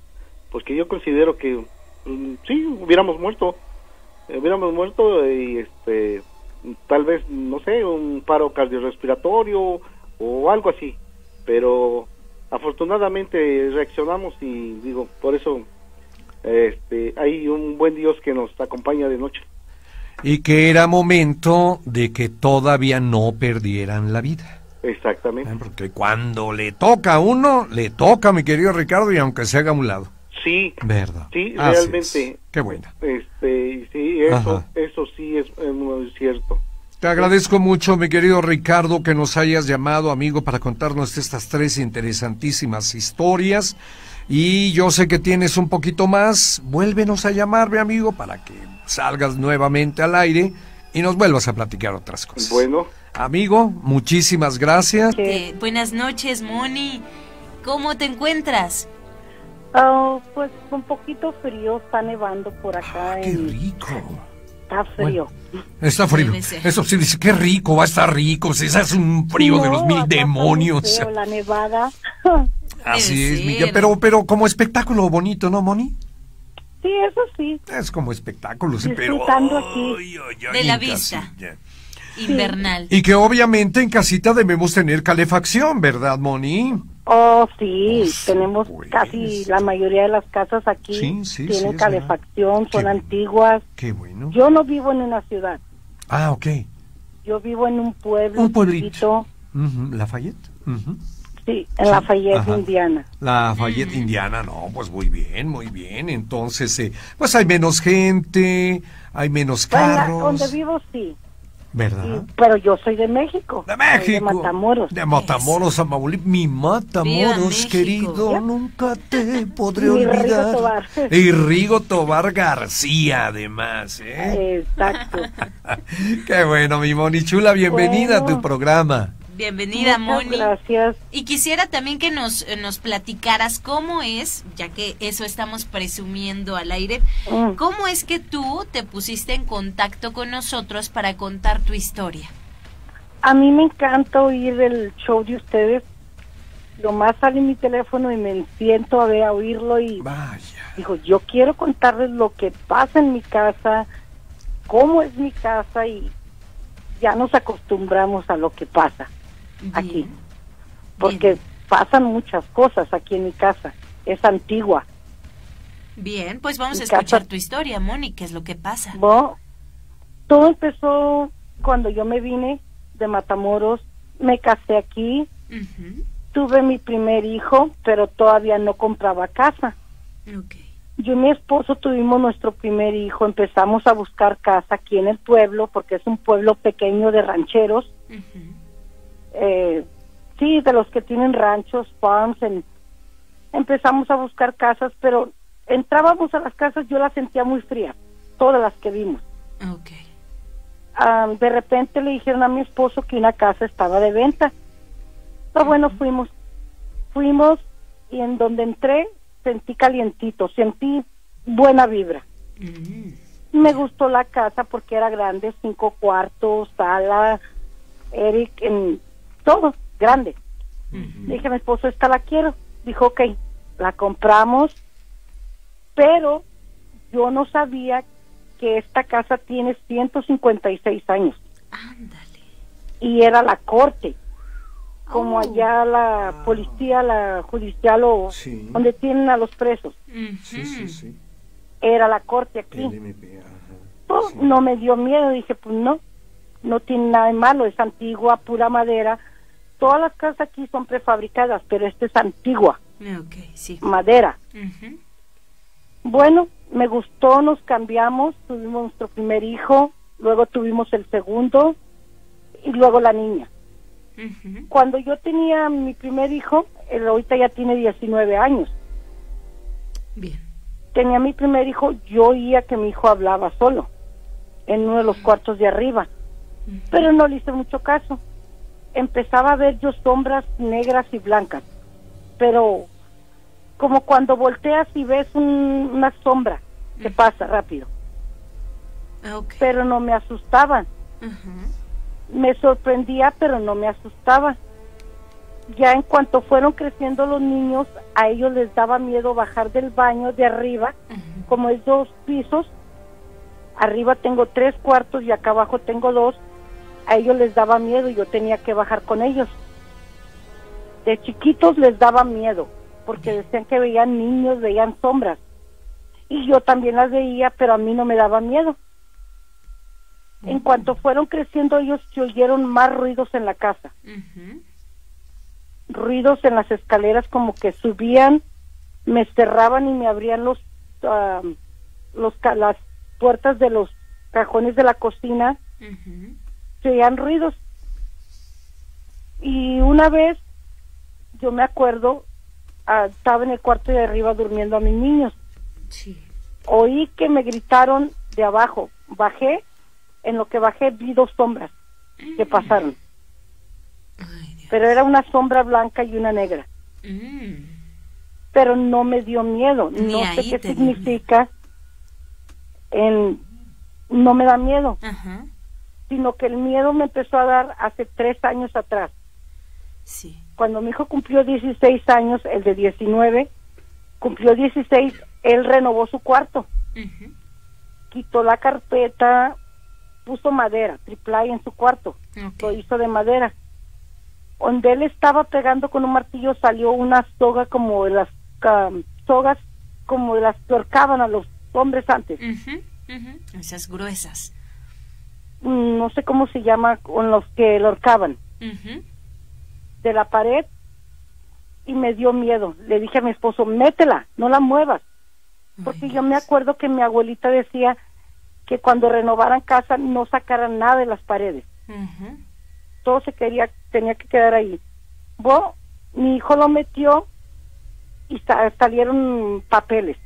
porque yo considero que mm, sí hubiéramos muerto eh, hubiéramos muerto y este tal vez no sé un paro cardiorrespiratorio o algo así pero afortunadamente reaccionamos y digo por eso este hay un buen Dios que nos acompaña de noche Y que era momento de que todavía no perdieran la vida. exactamente ¿eh? Porque cuando le toca a uno, le toca, mi querido Ricardo, y aunque se haga a un lado. sí ¿Verdad? sí Así realmente es. Qué bueno. este sí eso Ajá. eso sí es, es muy cierto Te agradezco mucho, mi querido Ricardo, que nos hayas llamado, amigo, para contarnos estas tres interesantísimas historias. Y yo sé que tienes un poquito más. Vuélvenos a llamar, mi amigo, para que salgas nuevamente al aire y nos vuelvas a platicar otras cosas. bueno Amigo, muchísimas gracias. Eh, buenas noches, Moni. ¿Cómo te encuentras? Oh, pues un poquito frío, está nevando por acá. Ah, qué en- rico. Está frío. Está frío. Eso sí dice, qué rico, va a estar rico. Si es un frío de los mil demonios. feo, la nevada. *laughs* Así es, mi ser. Pero, pero como espectáculo bonito, ¿no, Moni? sí, eso sí. Es como espectáculo, sí, pero... Aquí. De la vista. casilla. Invernal. Y que obviamente en casita debemos tener calefacción, ¿verdad, Moni? Oh, sí, tenemos pues. casi la mayoría de las casas aquí Sí, sí, sí, tienen calefacción, verdad. son Qué antiguas. Qué bueno. Yo no vivo en una ciudad, Ah, ok. yo vivo en un pueblo Un pueblito. chiquito, Ujú, ¿Lafayette? Ujú. Sí, en Lafayette, Ajá. Indiana. Lafayette, Indiana, no, pues muy bien, muy bien. Entonces, eh, pues hay menos gente, hay menos Bueno, carros. donde vivo sí, ¿Verdad? y- pero yo soy de México. De soy México. De Matamoros. De Matamoros, Tamaulipas. Mi Matamoros, querido, Ya. nunca te *laughs* podré Rigo olvidar. Tobar. Y Rigo Tobar García, además, ¿eh? Exacto. *laughs* Qué bueno, mi Moni Chula, bienvenida a Bueno. tu programa. Bienvenida, Muchas Moni. gracias. Y quisiera también que nos, eh, nos platicaras cómo es, ya que eso estamos presumiendo al aire, Mm. cómo es que tú te pusiste en contacto con nosotros para contar tu historia. A mí me encanta oír el show de ustedes. Lo más sale mi teléfono y me siento a ver, a oírlo y Vaya. digo, yo quiero contarles lo que pasa en mi casa, cómo es mi casa y, ya nos acostumbramos a lo que pasa aquí. Porque Bien. pasan muchas cosas aquí en mi casa. Es antigua. Bien, pues vamos a casa- escuchar tu historia, Moni, ¿qué es lo que pasa? Todo empezó cuando yo me vine de Matamoros, me casé aquí, tuve mi primer hijo, pero todavía no compraba casa. Ok. Yo y mi esposo tuvimos nuestro primer hijo, empezamos a buscar casa aquí en el pueblo, porque es un pueblo pequeño de rancheros, Ujú, eh, sí, de los que tienen ranchos, farms, en- empezamos a buscar casas, pero entrábamos a las casas, yo las sentía muy frías, todas las que vimos. Ah, de repente le dijeron a mi esposo que una casa estaba de venta. Pero bueno, fuimos, fuimos y en donde entré sentí calientito, sentí buena vibra. Mm, Me gustó la casa porque era grande, cinco cuartos, sala, Eric, en todo, grande. Le dije a mi esposo, esta la quiero. Dijo, ok, la compramos, pero yo no sabía que esta casa tiene 156 años Ándale. y era la corte, como Oh. allá la policía, la judicial o Sí. donde tienen a los presos. Sí, sí, sí. Era la corte aquí. Pues, Sí. No me dio miedo, dije, pues no, no tiene nada de malo, es antigua, pura madera. Todas las casas aquí son prefabricadas, pero esta es antigua, Ok, sí. madera. Bueno, me gustó, nos cambiamos, tuvimos nuestro primer hijo, luego tuvimos el segundo y luego la niña. Cuando yo tenía mi primer hijo, él ahorita ya tiene 19 años, Bien. tenía mi primer hijo, yo oía que mi hijo hablaba solo en uno de los cuartos de arriba, pero no le hice mucho caso. Empezaba a ver yo sombras negras y blancas, pero como cuando volteas y ves un- una sombra que pasa rápido, Ok. pero no me asustaban. Me sorprendía, pero no me asustaba. Ya en cuanto fueron creciendo los niños, a ellos les daba miedo bajar del baño de arriba, como es dos pisos. Arriba tengo tres cuartos y acá abajo tengo dos. A ellos les daba miedo y yo tenía que bajar con ellos. De chiquitos les daba miedo, porque decían que veían niños, veían sombras. Y yo también las veía, pero a mí no me daba miedo. En cuanto fueron creciendo ellos, se oyeron más ruidos en la casa. Ruidos en las escaleras como que subían, me cerraban y me abrían los, ah, los las puertas de los cajones de la cocina. Se oían ruidos. Y una vez, yo me acuerdo, ah, estaba en el cuarto de arriba durmiendo a mis niños. Sí. Oí que me gritaron de abajo. Bajé, en lo que bajé vi dos sombras que pasaron. Ay, pero era una sombra blanca y una negra. Mm. Pero no me dio miedo, Ni no sé qué significa. En, no me da miedo, Ajá. Sino que el miedo me empezó a dar hace tres años atrás. Sí. Cuando mi hijo cumplió 16 años, el de 19, cumplió 16, él renovó su cuarto, quitó la carpeta, puso madera, triple en su cuarto, lo hizo de madera. Donde él estaba pegando con un martillo salió una soga como de las ah, sogas como de las que ahorcaban a los hombres antes. Ujú, ujú. Esas gruesas. Mm, No sé cómo se llama con los que lo ahorcaban de la pared y me dio miedo. Le dije a mi esposo, métela, no la muevas. Porque Ay, yo me acuerdo que mi abuelita decía que cuando renovaran casa no sacaran nada de las paredes. Todo se quería tenía que quedar ahí. Bueno, mi hijo lo metió y sa- salieron papeles,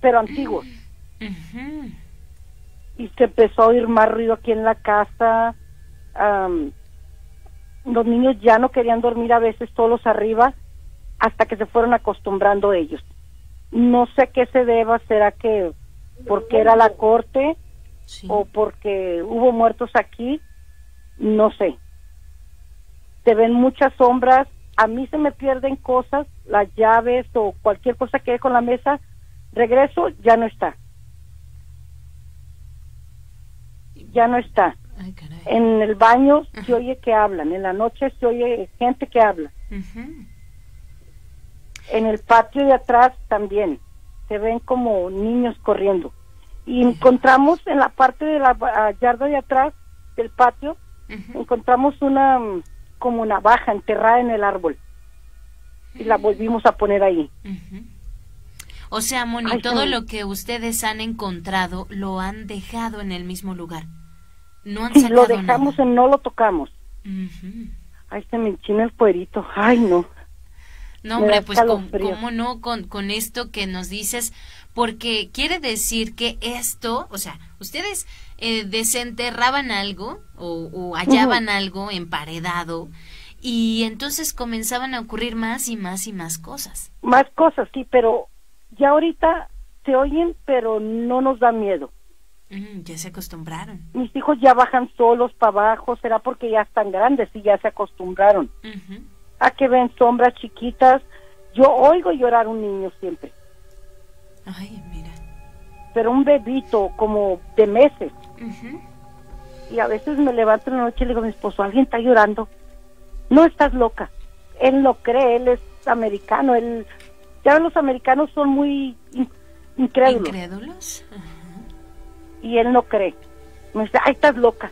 pero antiguos. Y se empezó a oír más ruido aquí en la casa. los niños ya no querían dormir a veces solos arriba hasta que se fueron acostumbrando ellos. No sé qué se deba, será que porque era la corte Sí. o porque hubo muertos aquí, no sé. Se ven muchas sombras, a mí se me pierden cosas, las llaves o cualquier cosa que hay con la mesa, regreso, ya no está. Ya no está. Ay, caray. En el baño se oye que hablan, en la noche se oye gente que habla. En el patio de atrás también se ven como niños corriendo. Y encontramos en la parte de la yarda de atrás del patio, encontramos una mm, como navaja enterrada en el árbol. Y la volvimos a poner ahí. O sea, Moni, Ay, todo sí. lo que ustedes han encontrado lo han dejado en el mismo lugar. No han lo dejamos nada. en no lo tocamos. Ay, se me enchina el cuerito. Ay, no. No, hombre, pues escalofrío. cómo no con, con esto que nos dices, porque quiere decir que esto, o sea, ustedes eh, desenterraban algo o, o hallaban algo emparedado y entonces comenzaban a ocurrir más y más y más cosas. Más cosas, sí, pero ya ahorita se oyen, pero no nos da miedo. Mm, ya se acostumbraron. Mis hijos ya bajan solos para abajo, será porque ya están grandes y ya se acostumbraron Ujú. a que ven sombras chiquitas. Yo oigo llorar un niño siempre, Ay, mira. pero un bebito como de meses. Ujú. Y a veces me levanto en la noche y le digo a mi esposo, alguien está llorando. No estás loca. Él no cree, él es americano. Él, ya los americanos son muy in- incrédulos ¿Incrédulos? Ajá. Y él no cree. Me dice, ay, estás loca.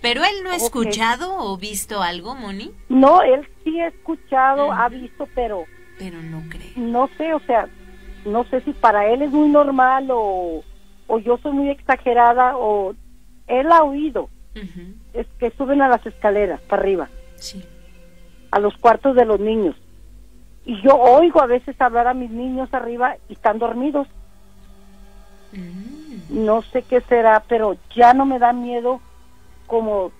¿Pero él no ha Ok. escuchado o visto algo, Moni? No, él sí ha escuchado, Ujú. ha visto, pero Pero no cree. no sé, o sea, no sé si para él es muy normal o, o yo soy muy exagerada o él ha oído Ujú. es que suben a las escaleras para arriba, Sí. a los cuartos de los niños. Y yo oigo a veces hablar a mis niños arriba y están dormidos. Mm. No sé qué será, pero ya no me da miedo como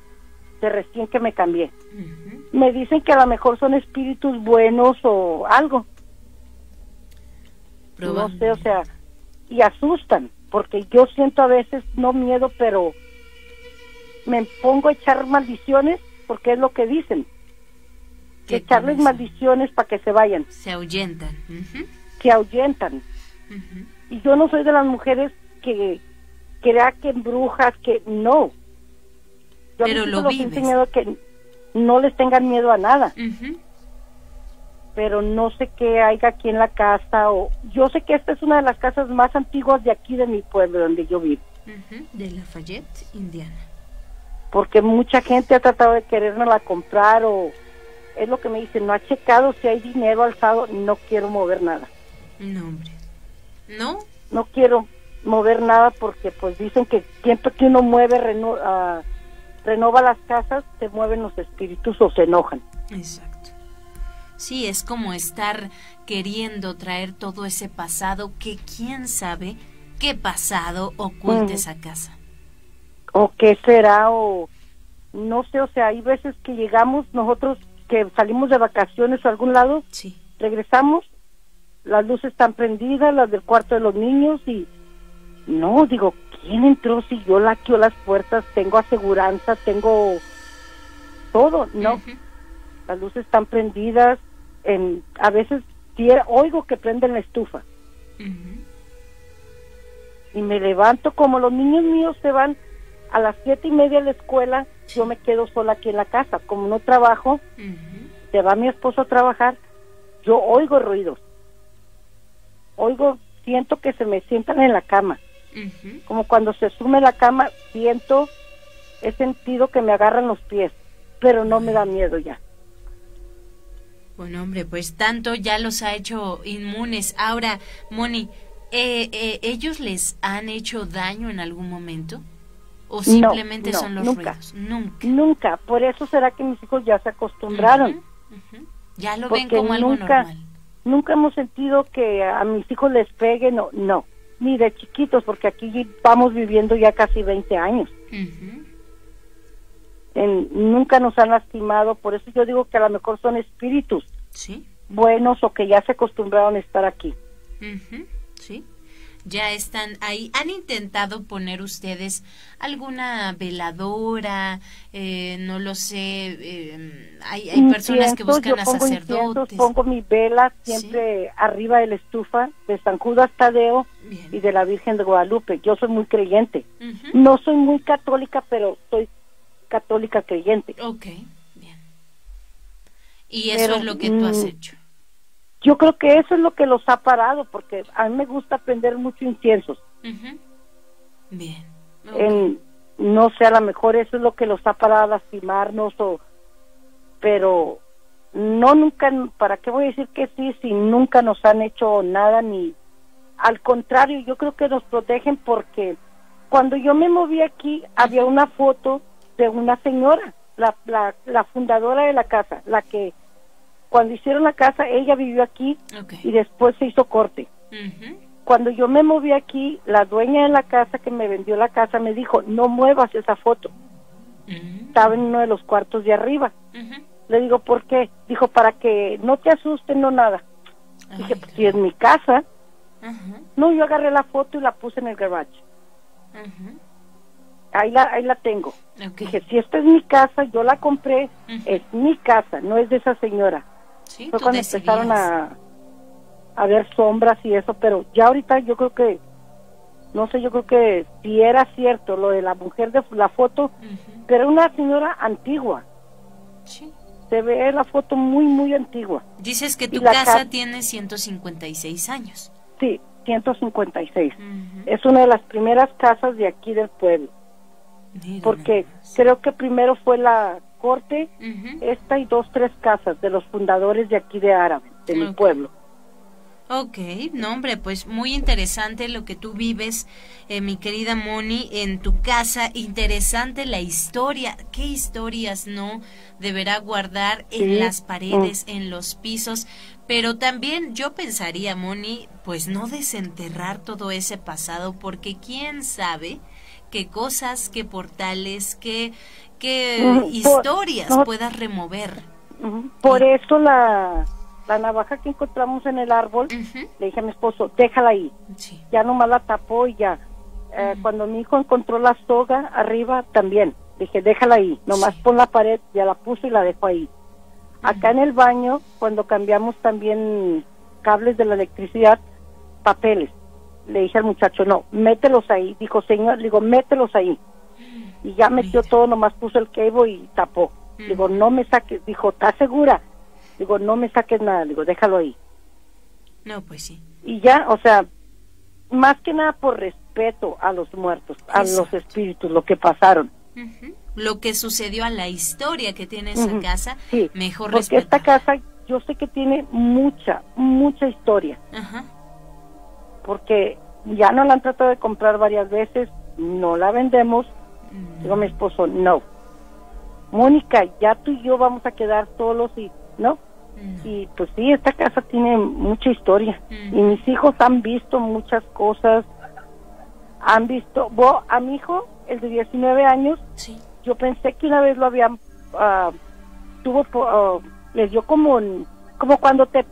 de recién que me cambié. Me dicen que a lo mejor son espíritus buenos o algo. No sé, o sea, y asustan, porque yo siento a veces no miedo, pero me pongo a echar maldiciones, porque es lo que dicen, ¿Qué echarles maldiciones para que se vayan, Se ahuyentan. Que ahuyentan. Y yo no soy de las mujeres que crea que en brujas, que no. Yo Pero lo los he enseñado que no les tengan miedo a nada, Ujú. pero no sé qué haya aquí en la casa, o yo sé que esta es una de las casas más antiguas de aquí de mi pueblo, donde yo vivo. De Lafayette, Indiana. porque mucha gente ha tratado de querérmela comprar o es lo que me dicen, no ha checado si hay dinero alzado, no quiero mover nada. No, hombre. ¿No? No quiero mover nada porque pues dicen que siempre que uno mueve, reno- ah, renova las casas, se mueven los espíritus o se enojan. Exacto. Sí, es como estar queriendo traer todo ese pasado que quién sabe qué pasado oculta Ujú. esa casa. O qué será o no sé, o sea, hay veces que llegamos nosotros que salimos de vacaciones a algún lado, Sí. regresamos, las luces están prendidas, las del cuarto de los niños y no, digo, ¿quién entró si yo laqueo las puertas, tengo aseguranza, tengo todo? No, las luces están prendidas, en, a veces oigo que prenden la estufa. Y me levanto como los niños míos se van a las siete y media a la escuela, yo me quedo sola aquí en la casa, como no trabajo, se va mi esposo a trabajar, yo oigo ruidos. Oigo, siento que se me sientan en la cama. Ujú. Como cuando se sume la cama, siento, he sentido que me agarran los pies, pero no me da miedo ya. Bueno, hombre, pues tanto ya los ha hecho inmunes. Ahora, Moni, eh, eh, ¿ellos les han hecho daño en algún momento? ¿O simplemente no, son los nunca. ruidos? Nunca. Nunca, por eso será que mis hijos ya se acostumbraron. Ya lo ven como algo nunca- normal. Nunca hemos sentido que a mis hijos les peguen, no, no, ni de chiquitos, porque aquí vamos viviendo ya casi 20 años. En- nunca nos han lastimado, por eso yo digo que a lo mejor son espíritus Sí. buenos o que ya se acostumbraron a estar aquí. Sí. Ya están ahí. ¿Han intentado poner ustedes alguna veladora? Eh, no lo sé. eh, hay, hay personas que buscan yo a pongo sacerdotes. pongo mi vela siempre arriba de la estufa de San Judas Tadeo Bien. y de la Virgen de Guadalupe. Yo soy muy creyente. No soy muy católica, pero soy católica creyente. Ok, bien. Y eso Pero, es lo que tú has mm, hecho. Yo creo que eso es lo que los ha parado, porque a mí me gusta prender mucho inciensos. Ujú. Bien. En, no sé, a lo mejor eso es lo que los ha parado a lastimarnos, o, pero no nunca, ¿para qué voy a decir que sí si nunca nos han hecho nada ni al contrario, yo creo que nos protegen porque cuando yo me moví aquí había una foto de una señora, la, la, la fundadora de la casa, la que cuando hicieron la casa ella vivió aquí y después se hizo corte. Cuando yo me moví aquí, la dueña de la casa que me vendió la casa me dijo, no muevas esa foto. Estaba en uno de los cuartos de arriba. Le digo, ¿por qué? Dijo, para que no te asusten, no nada. Dije, pues si es mi casa. No, yo agarré la foto y la puse en el garage. Ahí la, ahí la tengo. Dije, si esta es mi casa, yo la compré, es mi casa, no es de esa señora. Sí, Fue cuando decidías. empezaron a, a ver sombras y eso, pero ya ahorita yo creo que, no sé, yo creo que si era cierto lo de la mujer de la foto, Ujú. pero una señora antigua. Sí. Se ve la foto muy, muy antigua. Dices que tu casa ca- tiene 156 años. Sí, 156. Ujú. Es una de las primeras casas de aquí del pueblo, Mira porque creo que primero fue la corte, esta y dos, tres casas de los fundadores de aquí de Árabe, de mi pueblo. Ok, no hombre, pues muy interesante lo que tú vives, eh, mi querida Moni, en tu casa. Interesante la historia. ¿Qué historias no deberá guardar en Sí, las paredes, en los pisos? Pero también yo pensaría, Moni, pues no desenterrar todo ese pasado, porque quién sabe qué cosas, qué portales, qué, qué por- historias no- puedas remover. Por eso la, la navaja que encontramos en el árbol, le dije a mi esposo, déjala ahí. Sí. Ya nomás la tapó y ya. Eh, Cuando mi hijo encontró la soga arriba, también. Dije, déjala ahí. Nomás Sí. pon la pared, ya la puso y la dejo ahí. Acá en el baño, cuando cambiamos también cables de la electricidad, papeles. Le dije al muchacho, no, mételos ahí. Dijo, señor, le digo, mételos ahí. Y ya metió todo, nomás puso el cable y tapó. Digo, no me saques. Dijo, ¿estás segura? Digo, no me saques nada. Digo, déjalo ahí. No, pues sí. Y ya, o sea, más que nada por respeto a los muertos, a los Exacto. espíritus, lo que pasaron. Ujú. Lo que sucedió a la historia que tiene esa Ujú. casa, Sí, mejor porque esta respetarla. casa yo sé que tiene mucha, mucha historia, Ajá. Porque ya no la han tratado de comprar varias veces, no la vendemos. Mm, Digo a mi esposo, no. Mónica, ya tú y yo vamos a quedar solos y, ¿no? mm, Y pues sí, esta casa tiene mucha historia. Y mis hijos han visto muchas cosas. Han visto, bo- a mi hijo, el de 19 años, Sí. yo pensé que una vez lo habían, ah, tuvo, ah, les dio como, como cuando te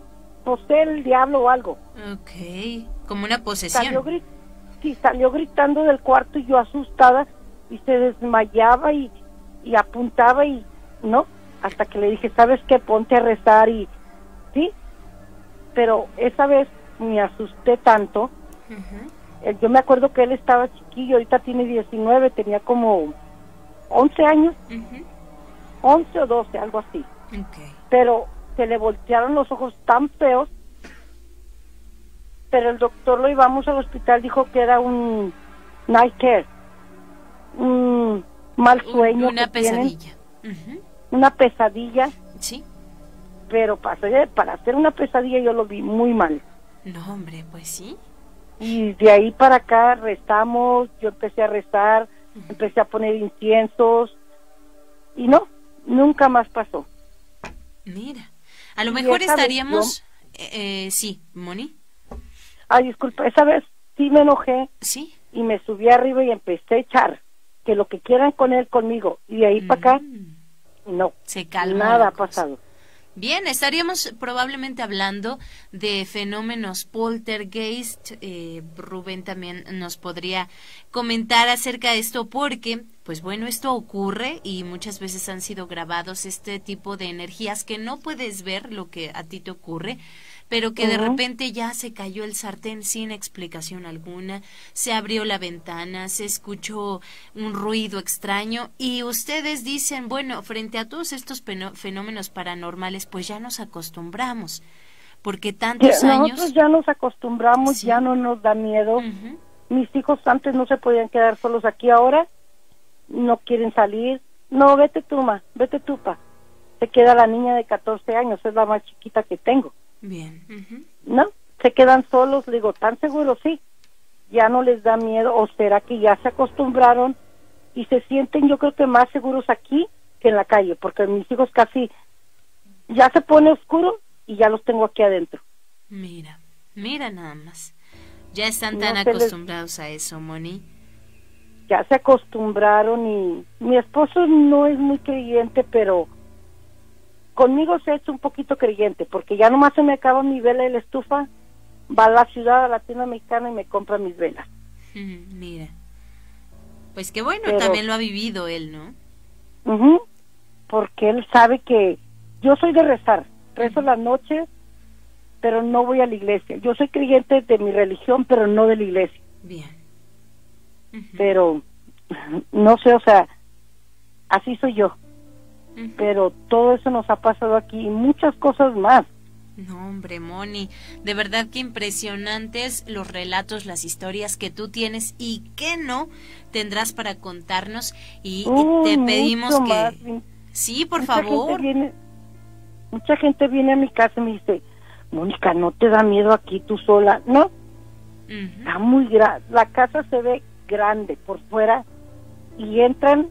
posee el diablo o algo. Ok. Como una Salió, posesión. gri- sí, salió gritando del cuarto y yo asustada y se desmayaba y, y apuntaba y no, hasta que le dije, ¿sabes qué? Ponte a rezar y sí, pero esa vez me asusté tanto. Eh, Yo me acuerdo que él estaba chiquillo, ahorita tiene 19, tenía como 11 años, Ujú. 11 o 12, algo así. Pero se le voltearon los ojos tan feos, pero el doctor lo llevamos al hospital, dijo que era un night care, un mal sueño Una que tienen, pesadilla. Una pesadilla, Sí. pero para hacer, para hacer una pesadilla yo lo vi muy mal. No, hombre, pues sí. Y de ahí para acá rezamos, yo empecé a rezar, empecé a poner inciensos y no, nunca más pasó. Mira. A lo Y mejor vez estaríamos. eh, eh, sí, Moni. Ay, disculpa, esa vez sí me enojé Sí. y me subí arriba y empecé a echar que lo que quieran con él conmigo y de ahí para acá Mm. no, Se calma. nada ha pasado. Bien, estaríamos probablemente hablando de fenómenos poltergeist. Eh, Rubén también nos podría comentar acerca de esto porque, pues bueno, esto ocurre y muchas veces han sido grabados este tipo de energías que no puedes ver lo que a ti te ocurre, pero que de repente ya se cayó el sartén sin explicación alguna, se abrió la ventana, se escuchó un ruido extraño y ustedes dicen, bueno, frente a todos estos fenómenos paranormales, pues ya nos acostumbramos, porque tantos años... Nosotros ya nos acostumbramos, ya no nos da miedo. Mis hijos antes no se podían quedar solos aquí, ahora no quieren salir. No, vete tú, ma, vete tú, pa. Se queda la niña de 14 años, es la más chiquita que tengo. Bien. ¿No? Se quedan solos, le digo, ¿tan seguros? Sí. Ya no les da miedo, o será que ya se acostumbraron y se sienten, yo creo que más seguros aquí que en la calle, porque mis hijos casi ya se pone oscuro y ya los tengo aquí adentro. Mira, mira nada más. Ya están tan acostumbrados a eso, Moni. Ya se acostumbraron y mi esposo no es muy creyente, pero Conmigo se ha hecho un poquito creyente, porque ya nomás se me acaba mi vela y la estufa, va a la ciudad latinoamericana y me compra mis velas. Mira. Pues qué bueno, también lo ha vivido él, ¿no? porque él sabe que yo soy de rezar, rezo las noches, pero no voy a la iglesia. Yo soy creyente de mi religión, pero no de la iglesia. Bien. Pero, no sé, o sea, así soy yo pero todo eso nos ha pasado aquí y muchas cosas más. No, hombre, Moni, de verdad que impresionantes los relatos, las historias que tú tienes y que no tendrás para contarnos y, te pedimos que... Sí, por favor. mucha gente viene a mi casa y me dice, Mónica, ¿no te da miedo aquí tú sola? No, está muy grande, la casa se ve grande por fuera y entran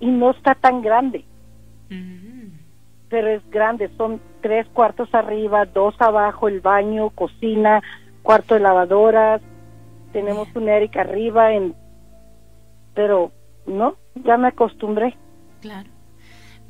y no está tan grande pero es grande, son tres cuartos arriba, dos abajo, el baño, cocina, cuarto de lavadoras, tenemos un Eric arriba, en, pero no, ya me acostumbré. Claro.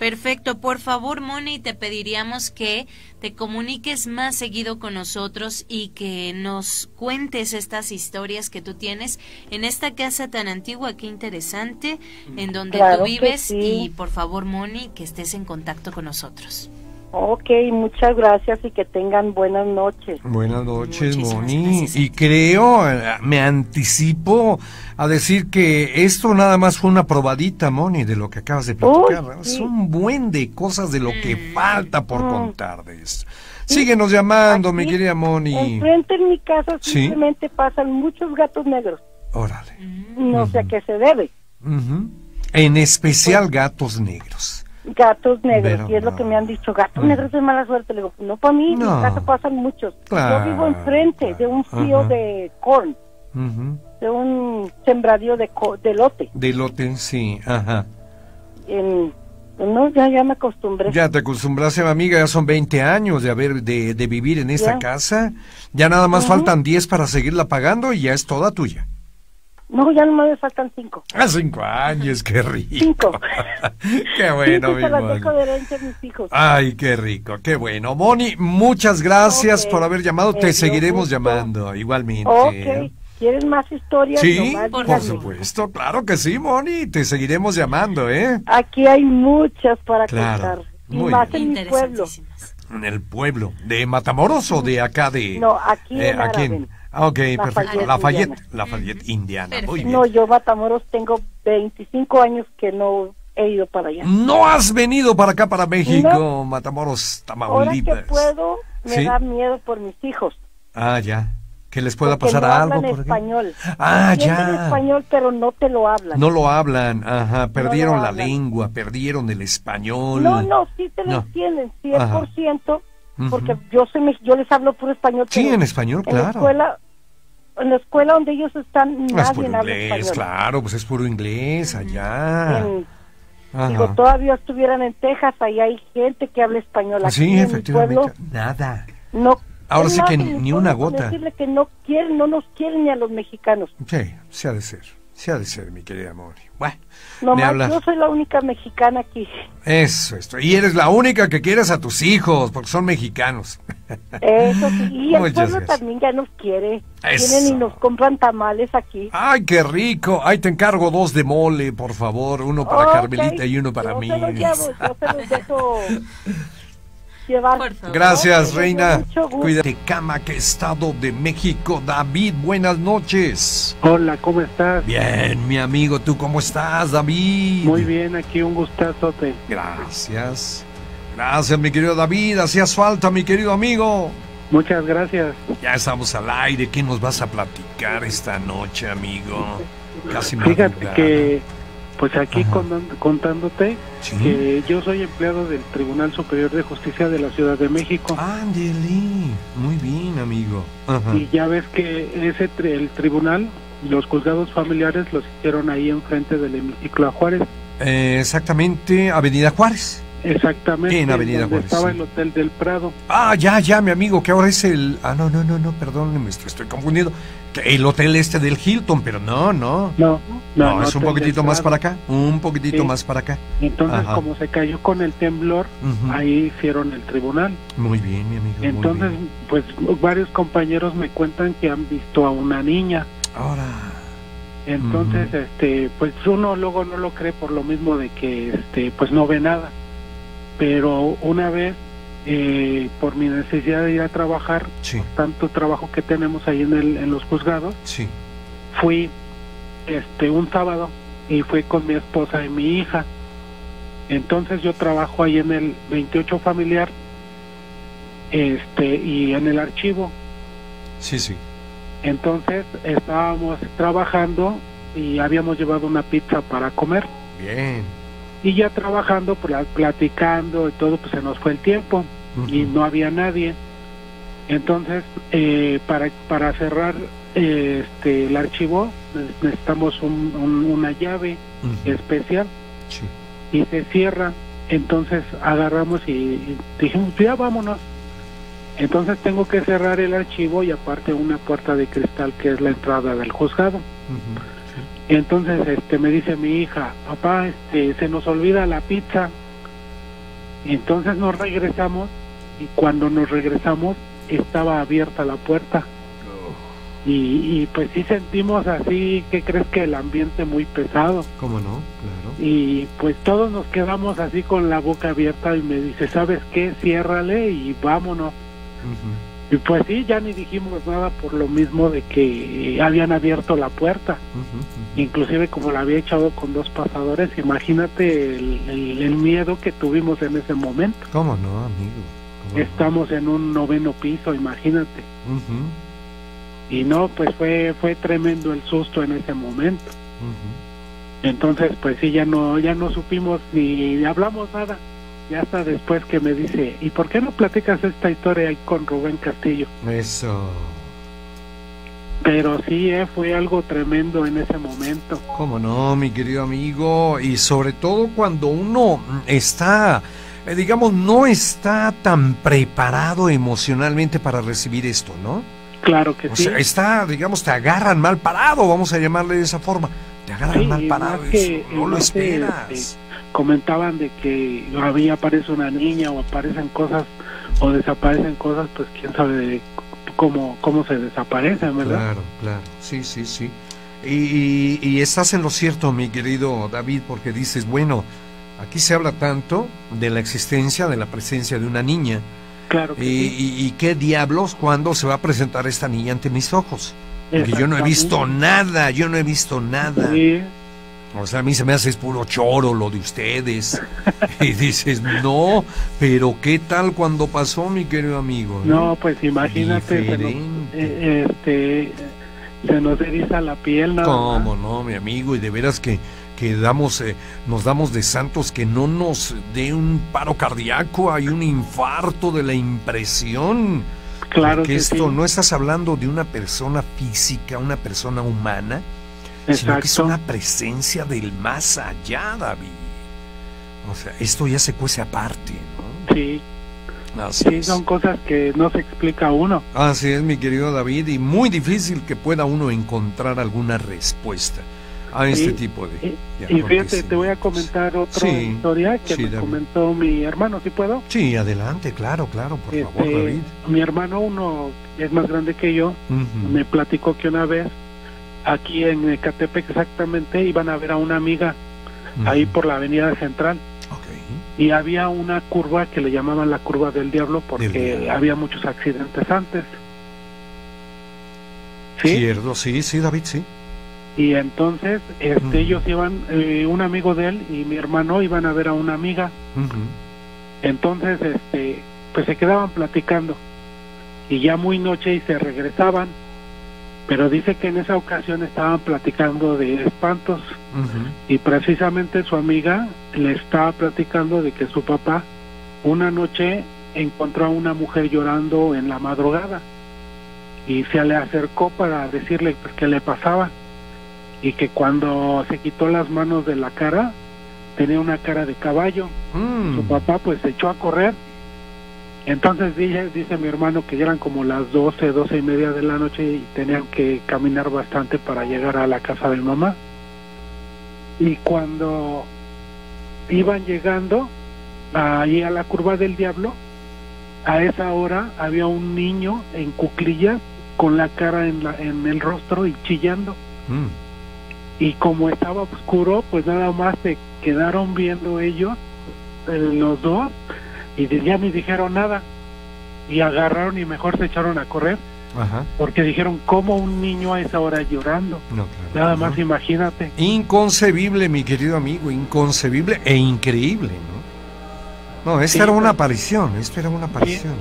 Perfecto, por favor, Moni, te pediríamos que te comuniques más seguido con nosotros y que nos cuentes estas historias que tú tienes en esta casa tan antigua, qué interesante, en donde tú vives. Y por favor, Moni, que estés en contacto con nosotros. Ok, muchas gracias y que tengan buenas noches. Buenas noches, Moni. Y creo, me anticipo a decir que esto nada más fue una probadita, Moni, de lo que acabas de platicar. Es un buen de cosas de lo que mm. falta por mm. contar de esto. Síguenos llamando, mi querida Moni. Enfrente en mi casa simplemente pasan muchos gatos negros. Órale. No sé a qué se debe. En especial gatos negros gatos negros, y es lo que me han dicho, gatos negros de mala suerte. Le digo, no para mí, no. en casa pasan muchos. Yo vivo enfrente de un fío de corn, de un sembradío de, de lote. De lote, sí, ajá. En, no, ya, ya me acostumbré. Ya te acostumbraste, amiga, ya son 20 años de haber de, de vivir en esta casa. Ya nada más faltan 10 para seguirla pagando y ya es toda tuya. No, ya no me faltan cinco. Ah, cinco años, qué rico. Cinco. *laughs* qué bueno, mi mis hijos. Ay, qué rico, qué bueno. Moni, muchas gracias por haber llamado. Te seguiremos llamando, igualmente. Ok. ¿Quieres más historias? Sí, por supuesto, claro que sí, Moni. Te seguiremos llamando, ¿eh? Aquí hay muchas para contar. Y más en mi pueblo. En el pueblo. ¿De Matamoros o de acá de...? No, aquí eh, en Ah, ok, perfecto. Lafayette, Lafayette, Indiana. No, yo Matamoros tengo 25 años que no he ido para allá. ¿No has venido para acá, para México, Matamoros, Tamaulipas? Ahora que puedo, me da miedo por mis hijos. Ah, ya. Que les pueda pasar algo. por español. Ah, ya. español, pero no te lo hablan. No lo hablan, ajá. Perdieron la lengua, perdieron el español. No, no, sí te lo entienden, 100% porque yo soy yo les hablo puro español. Sí, en español, claro. En la escuela, en la escuela donde ellos están, nadie es puro habla inglés, claro, pues es puro inglés allá. digo, todavía estuvieran en Texas, ahí hay gente que habla español. Aquí sí, efectivamente. nada. No. Ahora sí que ni, una gota. Decirle que no quieren, no nos quieren ni a los mexicanos. Sí, se ha de ser. Sí ha de ser, mi querida Moni. Bueno, me Nomás habla. yo soy la única mexicana aquí. Eso, esto. Y eres la única que quieres a tus hijos, porque son mexicanos. Eso sí. Y el pueblo gracias. también ya nos quiere. Eso. Vienen y nos compran tamales aquí. Ay, qué rico. Ay, te encargo dos de mole, por favor. Uno para Ok, Carmelita y uno para yo mí. Se los llevo, yo se los dejo *laughs* llevar. Gracias, reina. Cuídate, cama, que estado de México. David, buenas noches. Hola, ¿cómo estás? Bien, mi amigo, ¿tú cómo estás, David? Muy bien, aquí un gustazote. Gracias. Gracias, mi querido David. Hacías falta, mi querido amigo. Muchas gracias. Ya estamos al aire. ¿Qué nos vas a platicar esta noche, amigo? Casi Fíjate madrugada. que, pues aquí contándote Sí. que yo soy empleado del Tribunal Superior de Justicia de la Ciudad de México. Ándele. Muy bien, amigo. Ajá. Y ya ves que ese el tribunal, los juzgados familiares los hicieron ahí enfrente del hemiciclo a Juárez. Eh, exactamente, Avenida Juárez. Exactamente. En Avenida donde Juárez, Estaba sí. el Hotel del Prado. Ah, ya, ya, mi amigo, que ahora es el... Ah, no, no, no, no, perdón, me estoy, estoy confundido. El hotel este del Hilton, pero no, no. No, No, no, es un poquitito más para acá, un poquitito Sí. más para acá. Entonces, Ajá. como se cayó con el temblor, ahí hicieron el tribunal. Muy bien, mi amigo. muy Entonces, bien. pues varios compañeros me cuentan que han visto a una niña. Ahora... Entonces, este, pues uno luego no lo cree por lo mismo de que, este, pues no ve nada. Pero una vez, eh, por mi necesidad de ir a trabajar, Sí, tanto trabajo que tenemos ahí en, el, en los juzgados, sí. fui, este, un sábado y fui con mi esposa y mi hija. Entonces yo trabajo ahí en el 28 familiar, este, y en el archivo. Sí, sí. Entonces estábamos trabajando y habíamos llevado una pizza para comer. Bien. Y ya trabajando, pla- platicando y todo, pues se nos fue el tiempo y no había nadie. Entonces, eh, para, para cerrar eh, este, el archivo, ne- necesitamos un- un- una llave especial Sí. y se cierra. Entonces agarramos y, y dijimos, ya vámonos. Entonces tengo que cerrar el archivo y aparte una puerta de cristal que es la entrada del juzgado. Entonces este me dice mi hija, papá, este se nos olvida la pizza. Entonces nos regresamos y cuando nos regresamos estaba abierta la puerta. Y, y pues sí sentimos así, que crees que el ambiente muy pesado? ¿Cómo no? Claro. Y pues todos nos quedamos así con la boca abierta y me dice, ¿sabes qué? Ciérrale y vámonos. Y pues sí, ya ni dijimos nada por lo mismo de que habían abierto la puerta. Inclusive como la había echado con dos pasadores, imagínate el, el- el miedo que tuvimos en ese momento. ¿Cómo no, amigo? ¿Cómo no? Estamos en un noveno piso, imagínate. Y no, pues fue fue tremendo el susto en ese momento. Entonces, pues sí, ya no ya no supimos ni hablamos nada. Y hasta después que me dice, ¿y por qué no platicas esta historia ahí con Rubén Castillo? Eso. Pero sí, eh, fue algo tremendo en ese momento. ¿Cómo no, mi querido amigo? Y sobre todo cuando uno está, eh, digamos, no está tan preparado emocionalmente para recibir esto, ¿no? Claro que O sí. sea, está, digamos, te agarran mal parado, vamos a llamarle de esa forma. Te agarran Sí, mal parado, eso, no lo que, esperas. este, comentaban de que había aparece una niña o aparecen cosas o desaparecen cosas, pues quién sabe de cómo cómo se desaparecen, ¿verdad? Claro, claro, sí, sí, sí. Y, y- y estás en lo cierto, mi querido David, porque dices, bueno, aquí se habla tanto de la existencia, de la presencia de una niña, Claro que y, sí. y- y qué diablos cuándo se va a presentar esta niña ante mis ojos. Porque yo no he visto nada, yo no he visto nada. Sí, O sea, a mí se me hace es puro choro lo de ustedes. y dices, no, pero ¿qué tal cuando pasó, mi querido amigo? no, pues imagínate, se nos, Diferente. eh, este, se nos eriza la piel, nada ¿Cómo no, mi amigo? Y de veras que, que damos, eh, nos damos de santos que no nos dé un paro cardíaco, hay un infarto de la impresión. Claro que que esto sí. no estás hablando de una persona física, una persona humana, sino que es Exacto. una presencia del más allá, David. O sea, esto ya se cuece aparte, ¿no? Sí, Así sí, es. son cosas que no se explica uno. Así es, mi querido David, y muy difícil que pueda uno encontrar alguna respuesta. a este Y- tipo de, Y, y fíjate, te voy a comentar otra Sí, historia que sí, me David. comentó mi hermano, ¿sí puedo? Sí, adelante, claro, claro, por favor, Este, David. mi hermano, uno es más grande que yo, Ujú, me platicó que una vez aquí en Ecatepec exactamente iban a ver a una amiga ahí por la avenida central y había una curva que le llamaban la curva del diablo porque Del había muchos accidentes antes. ¿Sí? Cierto, sí, sí, David, sí. Y entonces este, ellos iban, eh, un amigo de él y mi hermano iban a ver a una amiga. Ujú. Entonces, este, pues se quedaban platicando y ya muy noche y se regresaban. Pero dice que en esa ocasión estaban platicando de espantos. Y precisamente su amiga le estaba platicando de que su papá una noche encontró a una mujer llorando en la madrugada. Y se le acercó para decirle pues, qué le pasaba. Y que cuando se quitó las manos de la cara tenía una cara de caballo. Mm. su papá pues se echó a correr entonces dice, dice mi hermano que ya eran como las 12, 12 y media de la noche y tenían que caminar bastante para llegar a la casa de mamá y cuando iban llegando ahí a la curva del diablo a esa hora había un niño en cuclillas con la cara en, la, en el rostro y chillando Mm. y como estaba oscuro, pues nada más se quedaron viendo ellos, eh, los dos, y ya ni dijeron nada. Y agarraron y mejor se echaron a correr, Ajá. porque dijeron, ¿cómo un niño a esa hora llorando? No, claro. Nada más Ujú. imagínate. Inconcebible, mi querido amigo, inconcebible e increíble, ¿no? No, esta Sí, era una pues- aparición, esta era una aparición.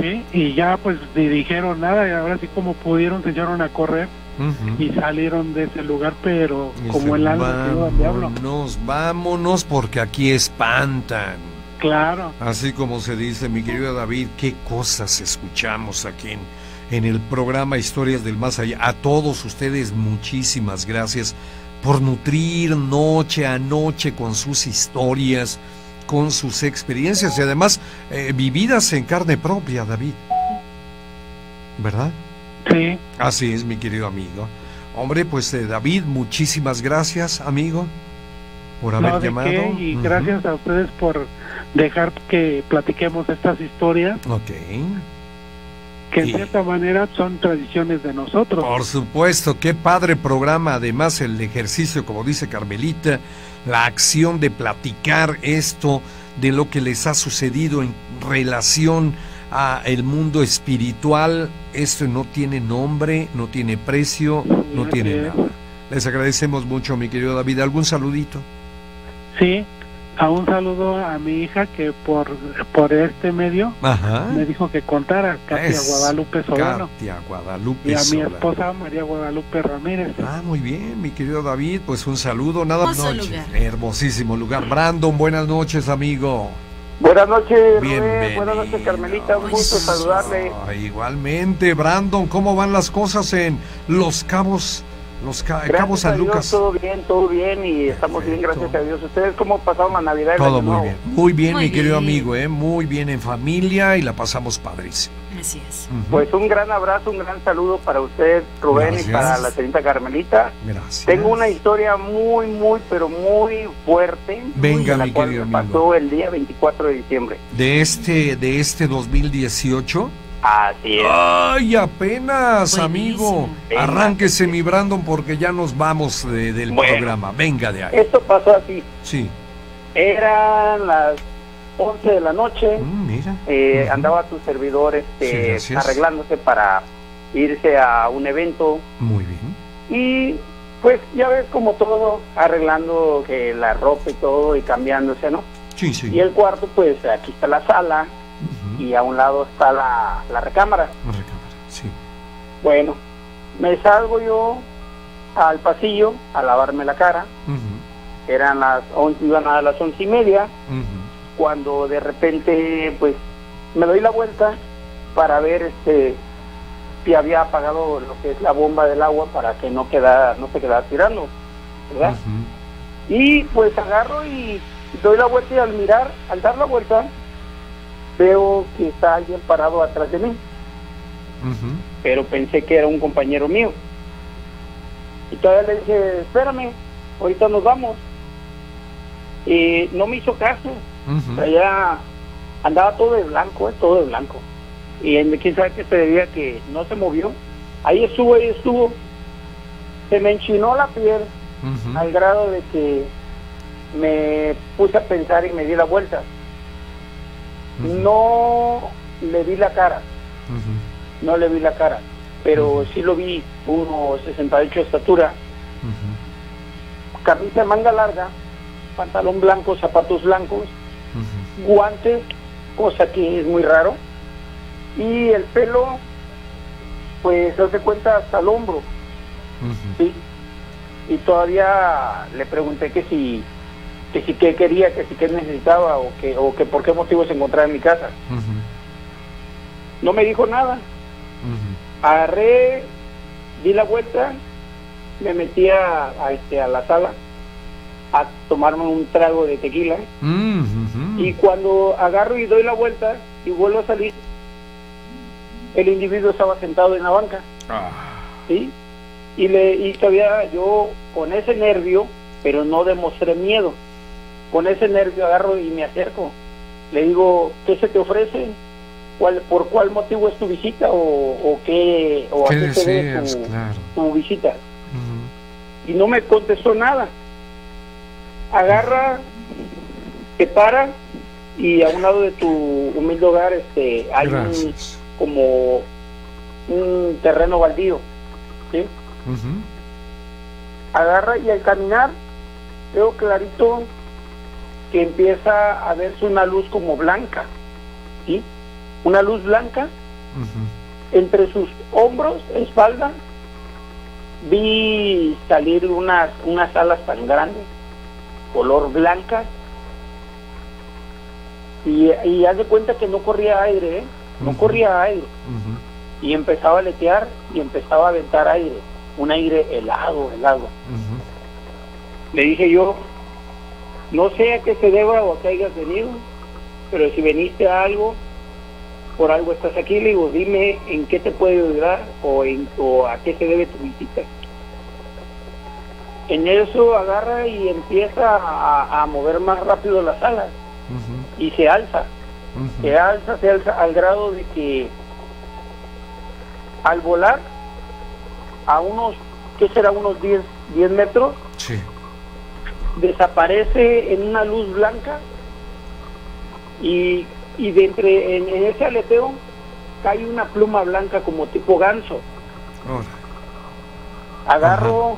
¿sí? Y ya pues ni dijeron nada, y ahora sí como pudieron se echaron a correr Ujú. y salieron de ese lugar, pero Y como el alma al diablo. Vámonos, vámonos, porque aquí espantan. Claro, Así como se dice, mi querido David, qué cosas escuchamos aquí en, en el programa Historias del Más Allá. A todos ustedes, muchísimas gracias por nutrir noche a noche con sus historias, con sus experiencias y además eh, vividas en carne propia, David. ¿Verdad? sí, Así es, mi querido amigo. Hombre, pues eh, David, muchísimas gracias, amigo, por haber no de llamado. qué, y gracias a ustedes por dejar que platiquemos estas historias Ok. que en cierta manera son tradiciones de nosotros. Por supuesto, qué padre programa. Además, el ejercicio, como dice Carmelita, la acción de platicar esto de lo que les ha sucedido en relación a el mundo espiritual. Esto no tiene nombre, no tiene precio, no tiene es. nada. Les agradecemos mucho, mi querido David. ¿Algún saludito? Sí, a un saludo a mi hija que por, por este medio Ajá. me dijo que contara, Katia Es Guadalupe Solano, Katia Guadalupe y a mi esposa María Guadalupe Ramírez. Ah, muy bien, mi querido David, pues un saludo, nada lugar. Hermosísimo lugar. Brandon, buenas noches, amigo. Buenas noches, Rubén. Buenas noches, Carmelita. Un gusto saludarle. Igualmente, Brandon, ¿cómo van las cosas en Los Cabos, Los Ca- Cabos Gracias a San Dios, Lucas? todo bien, todo bien y estamos bien, Perfecto. gracias a Dios. ¿Ustedes cómo pasaron la Navidad? Todo muy bien, muy bien, Muy mi querido bien. amigo, ¿eh? muy bien en familia y la pasamos padrísimo. Así es. Ujú. Pues un gran abrazo, un gran saludo para usted, Rubén, Gracias. y para la señorita Carmelita. Gracias. Tengo una historia muy, muy, pero muy fuerte. Venga, la mi cual querido amigo. pasó el día 24 de diciembre. De este, de este 2018. Así es. Ay, apenas, Buenísimo. amigo. Venga. Arránquese, mi Brandon, porque ya nos vamos de- del Bueno. programa. Venga de ahí. Esto pasó así. Sí. Eran las 11 de la noche. Mm, mira. Eh, andaba tu servidor este, arreglándose para irse a un evento Muy bien. y pues ya ves como todo arreglando que la ropa y todo y cambiándose no Sí, sí. y el cuarto pues aquí está la sala Y a un lado está la, la recámara. Recámara, Sí. bueno me salgo yo al pasillo a lavarme la cara. Eran las once iban a las once y media. Cuando de repente pues me doy la vuelta para ver este si había apagado lo que es la bomba del agua para que no quedara no se quedara tirando y pues agarro y doy la vuelta y al mirar al dar la vuelta veo que está alguien parado atrás de mí pero pensé que era un compañero mío Y todavía le dije, espérame, ahorita nos vamos. Y no me hizo caso. Ya andaba todo de blanco, eh, todo de blanco. Y en quién sabe qué se debía que no se movió. Ahí estuvo, ahí estuvo. Se me enchinó la piel al grado de que me puse a pensar y me di la vuelta. No le vi la cara, no le vi la cara, pero sí lo vi, uno 68 de estatura, camisa de manga larga, pantalón blanco, zapatos blancos, guantes, cosa que es muy raro, y el pelo, pues se hace cuenta hasta el hombro. ¿sí? Y todavía le pregunté que si, que si qué quería, que si qué necesitaba o que, o que por qué motivo se encontraba en mi casa. No me dijo nada. Agarré, di la vuelta, me metí a, a, este, a la sala a tomarme un trago de tequila y cuando agarro y doy la vuelta y vuelvo a salir, el individuo estaba sentado en la banca. Ah. ¿sí? Y, le, y todavía yo con ese nervio, pero no demostré miedo, con ese nervio agarro y me acerco. Le digo, ¿qué se te ofrece? ¿Cuál, ¿Por cuál motivo es tu visita o, o qué, o a ¿Qué qué debe deseas? tu, Claro. tu visita? Y no me contestó nada. Agarra, te para y a un lado de tu humilde hogar este, hay un, como un terreno baldío. agarra y al caminar veo clarito que empieza a verse una luz como blanca, ¿sí? Una luz blanca entre sus hombros, espalda, vi salir unas unas alas tan grandes, color blanca, y, y haz de cuenta que no corría aire, ¿eh? no corría aire, y empezaba a aletear y empezaba a aventar aire, un aire helado, helado. Le dije yo, no sé a qué se deba o a qué hayas venido, pero si veniste a algo, por algo estás aquí, le digo, dime en qué te puedo ayudar o, en, o a qué se debe tu visita. En eso agarra y empieza a, a mover más rápido las alas y se alza, se alza, se alza al grado de que al volar a unos, ¿qué será? Unos 10, 10 metros, Sí. Desaparece en una luz blanca y, y de entre en, en ese aleteo cae una pluma blanca como tipo ganso. Agarro,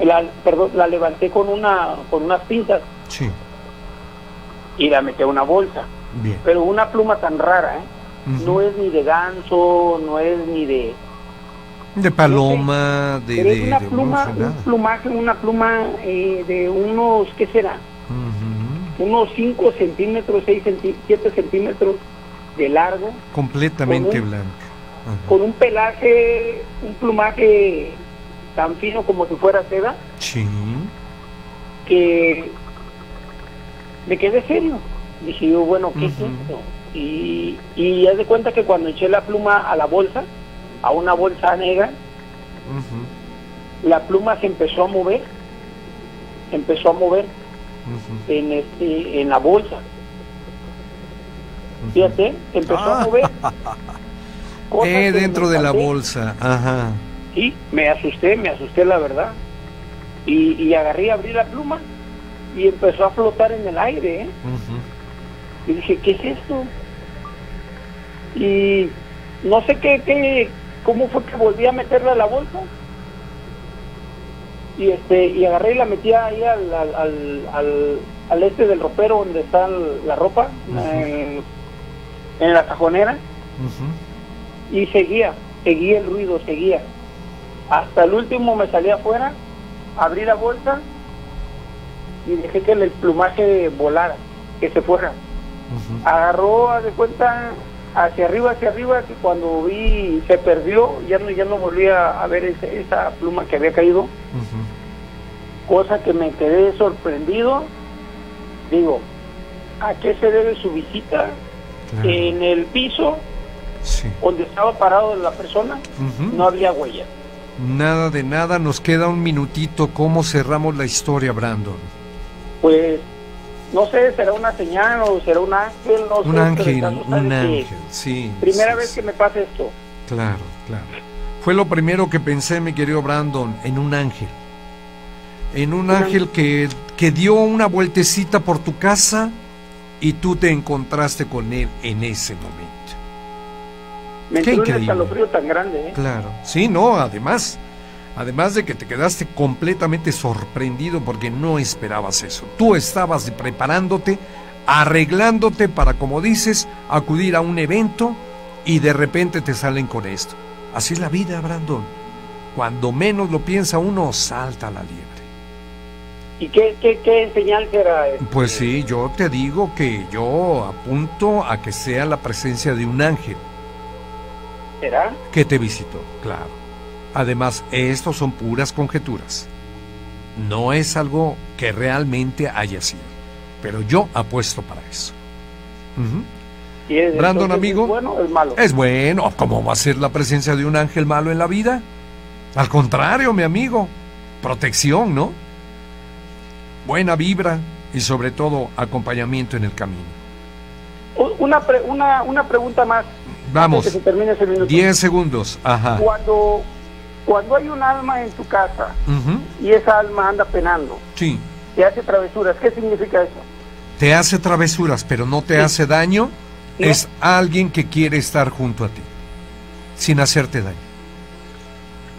la, perdón, la levanté con una con unas pinzas Sí. y la metí a una bolsa. Bien. Pero una pluma tan rara, ¿eh? No es ni de ganso, no es ni de... De paloma, de, una de pluma, un plumaje, una pluma eh, de unos, ¿qué será? Unos 5 centímetros, 6 7 centímetros de largo, Completamente un- blanca. Con un pelaje, un plumaje tan fino como si fuera seda, Sí. que me quedé serio. Dije yo, bueno, ¿qué es esto? Y, y haz de cuenta que cuando eché la pluma a la bolsa, a una bolsa negra, la pluma se empezó a mover, se empezó a mover en este, en la bolsa. Fíjate, se empezó Ah. a mover. Cosa *laughs* Eh, dentro de la bolsa. Ajá. Sí, me asusté, me asusté la verdad. Y, y agarré, abrí la pluma y empezó a flotar en el aire. ¿eh? Y dije, ¿qué es esto? Y no sé qué, qué, cómo fue que volví a meterla a la bolsa. Y este, y agarré y la metí ahí al, al, al, al- al este del ropero donde está la ropa, en, en la cajonera, y seguía, seguía el ruido, seguía. Hasta el último me salí afuera, abrí la bolsa y dejé que el plumaje volara, que se fuera. Ujú. agarró haz de cuenta hacia arriba hacia arriba que cuando vi se perdió ya no ya no volví a, a ver ese- esa pluma que había caído cosa que me quedé sorprendido digo a qué se debe su visita Claro. en el piso Sí. donde estaba parado la persona no había huella Nada de nada, nos queda un minutito. ¿Cómo cerramos la historia, Brandon? Pues, no sé, será una señal o será un ángel, no. Un ángel, un ángel, sí. Primera sí, vez sí. que me pasa esto. Claro, claro. Fue lo primero que pensé, mi querido Brandon, en un ángel. En un ángel que, que dio una vueltecita por tu casa y tú te encontraste con él en ese momento. Me Qué entró un increíble. escalofrío tan grande, ¿eh? Claro. Sí, no, además, además de que te quedaste completamente sorprendido porque no esperabas eso. Tú estabas preparándote, arreglándote para, como dices, acudir a un evento y de repente te salen con esto. Así es la vida, Brandon. Cuando menos lo piensa uno, salta la liebre. ¿Y qué, qué, qué señal será? este? Pues sí, yo te digo que yo apunto a que sea la presencia de un ángel ¿Será? que te visitó, claro. Además, esto son puras conjeturas. No es algo que realmente haya sido. Pero yo apuesto para eso. Ujú. Y es- Brandon, amigo. ¿Es bueno o es malo? Es bueno. ¿Cómo va a ser la presencia de un ángel malo en la vida? Al contrario, mi amigo. Protección, ¿no? Buena vibra y sobre todo acompañamiento en el camino. Una, pre- una, una pregunta más. Vamos. Antes de que se termine ese minuto. 10 segundos. Ajá. Cuando, cuando hay un alma en tu casa y esa alma anda penando, Sí. te hace travesuras, ¿qué significa eso? te hace travesuras, pero no te hace daño, No. es alguien que quiere estar junto a ti, sin hacerte daño.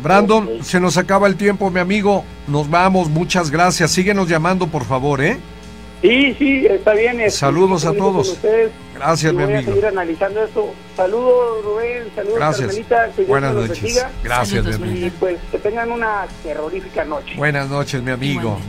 Brandon, se nos acaba el tiempo, mi amigo. Nos vamos, muchas gracias. Síguenos llamando, por favor, ¿eh? Sí, sí, está bien. este, Saludos a todos. Gracias, mi voy a amigo. seguir analizando esto. Saludos, Rubén. Saludos, Gracias. Carmelita. Que Buenas noches. bendiga. Gracias, mi Saludos, amigo. Y pues que tengan una terrorífica noche. Buenas noches, mi amigo.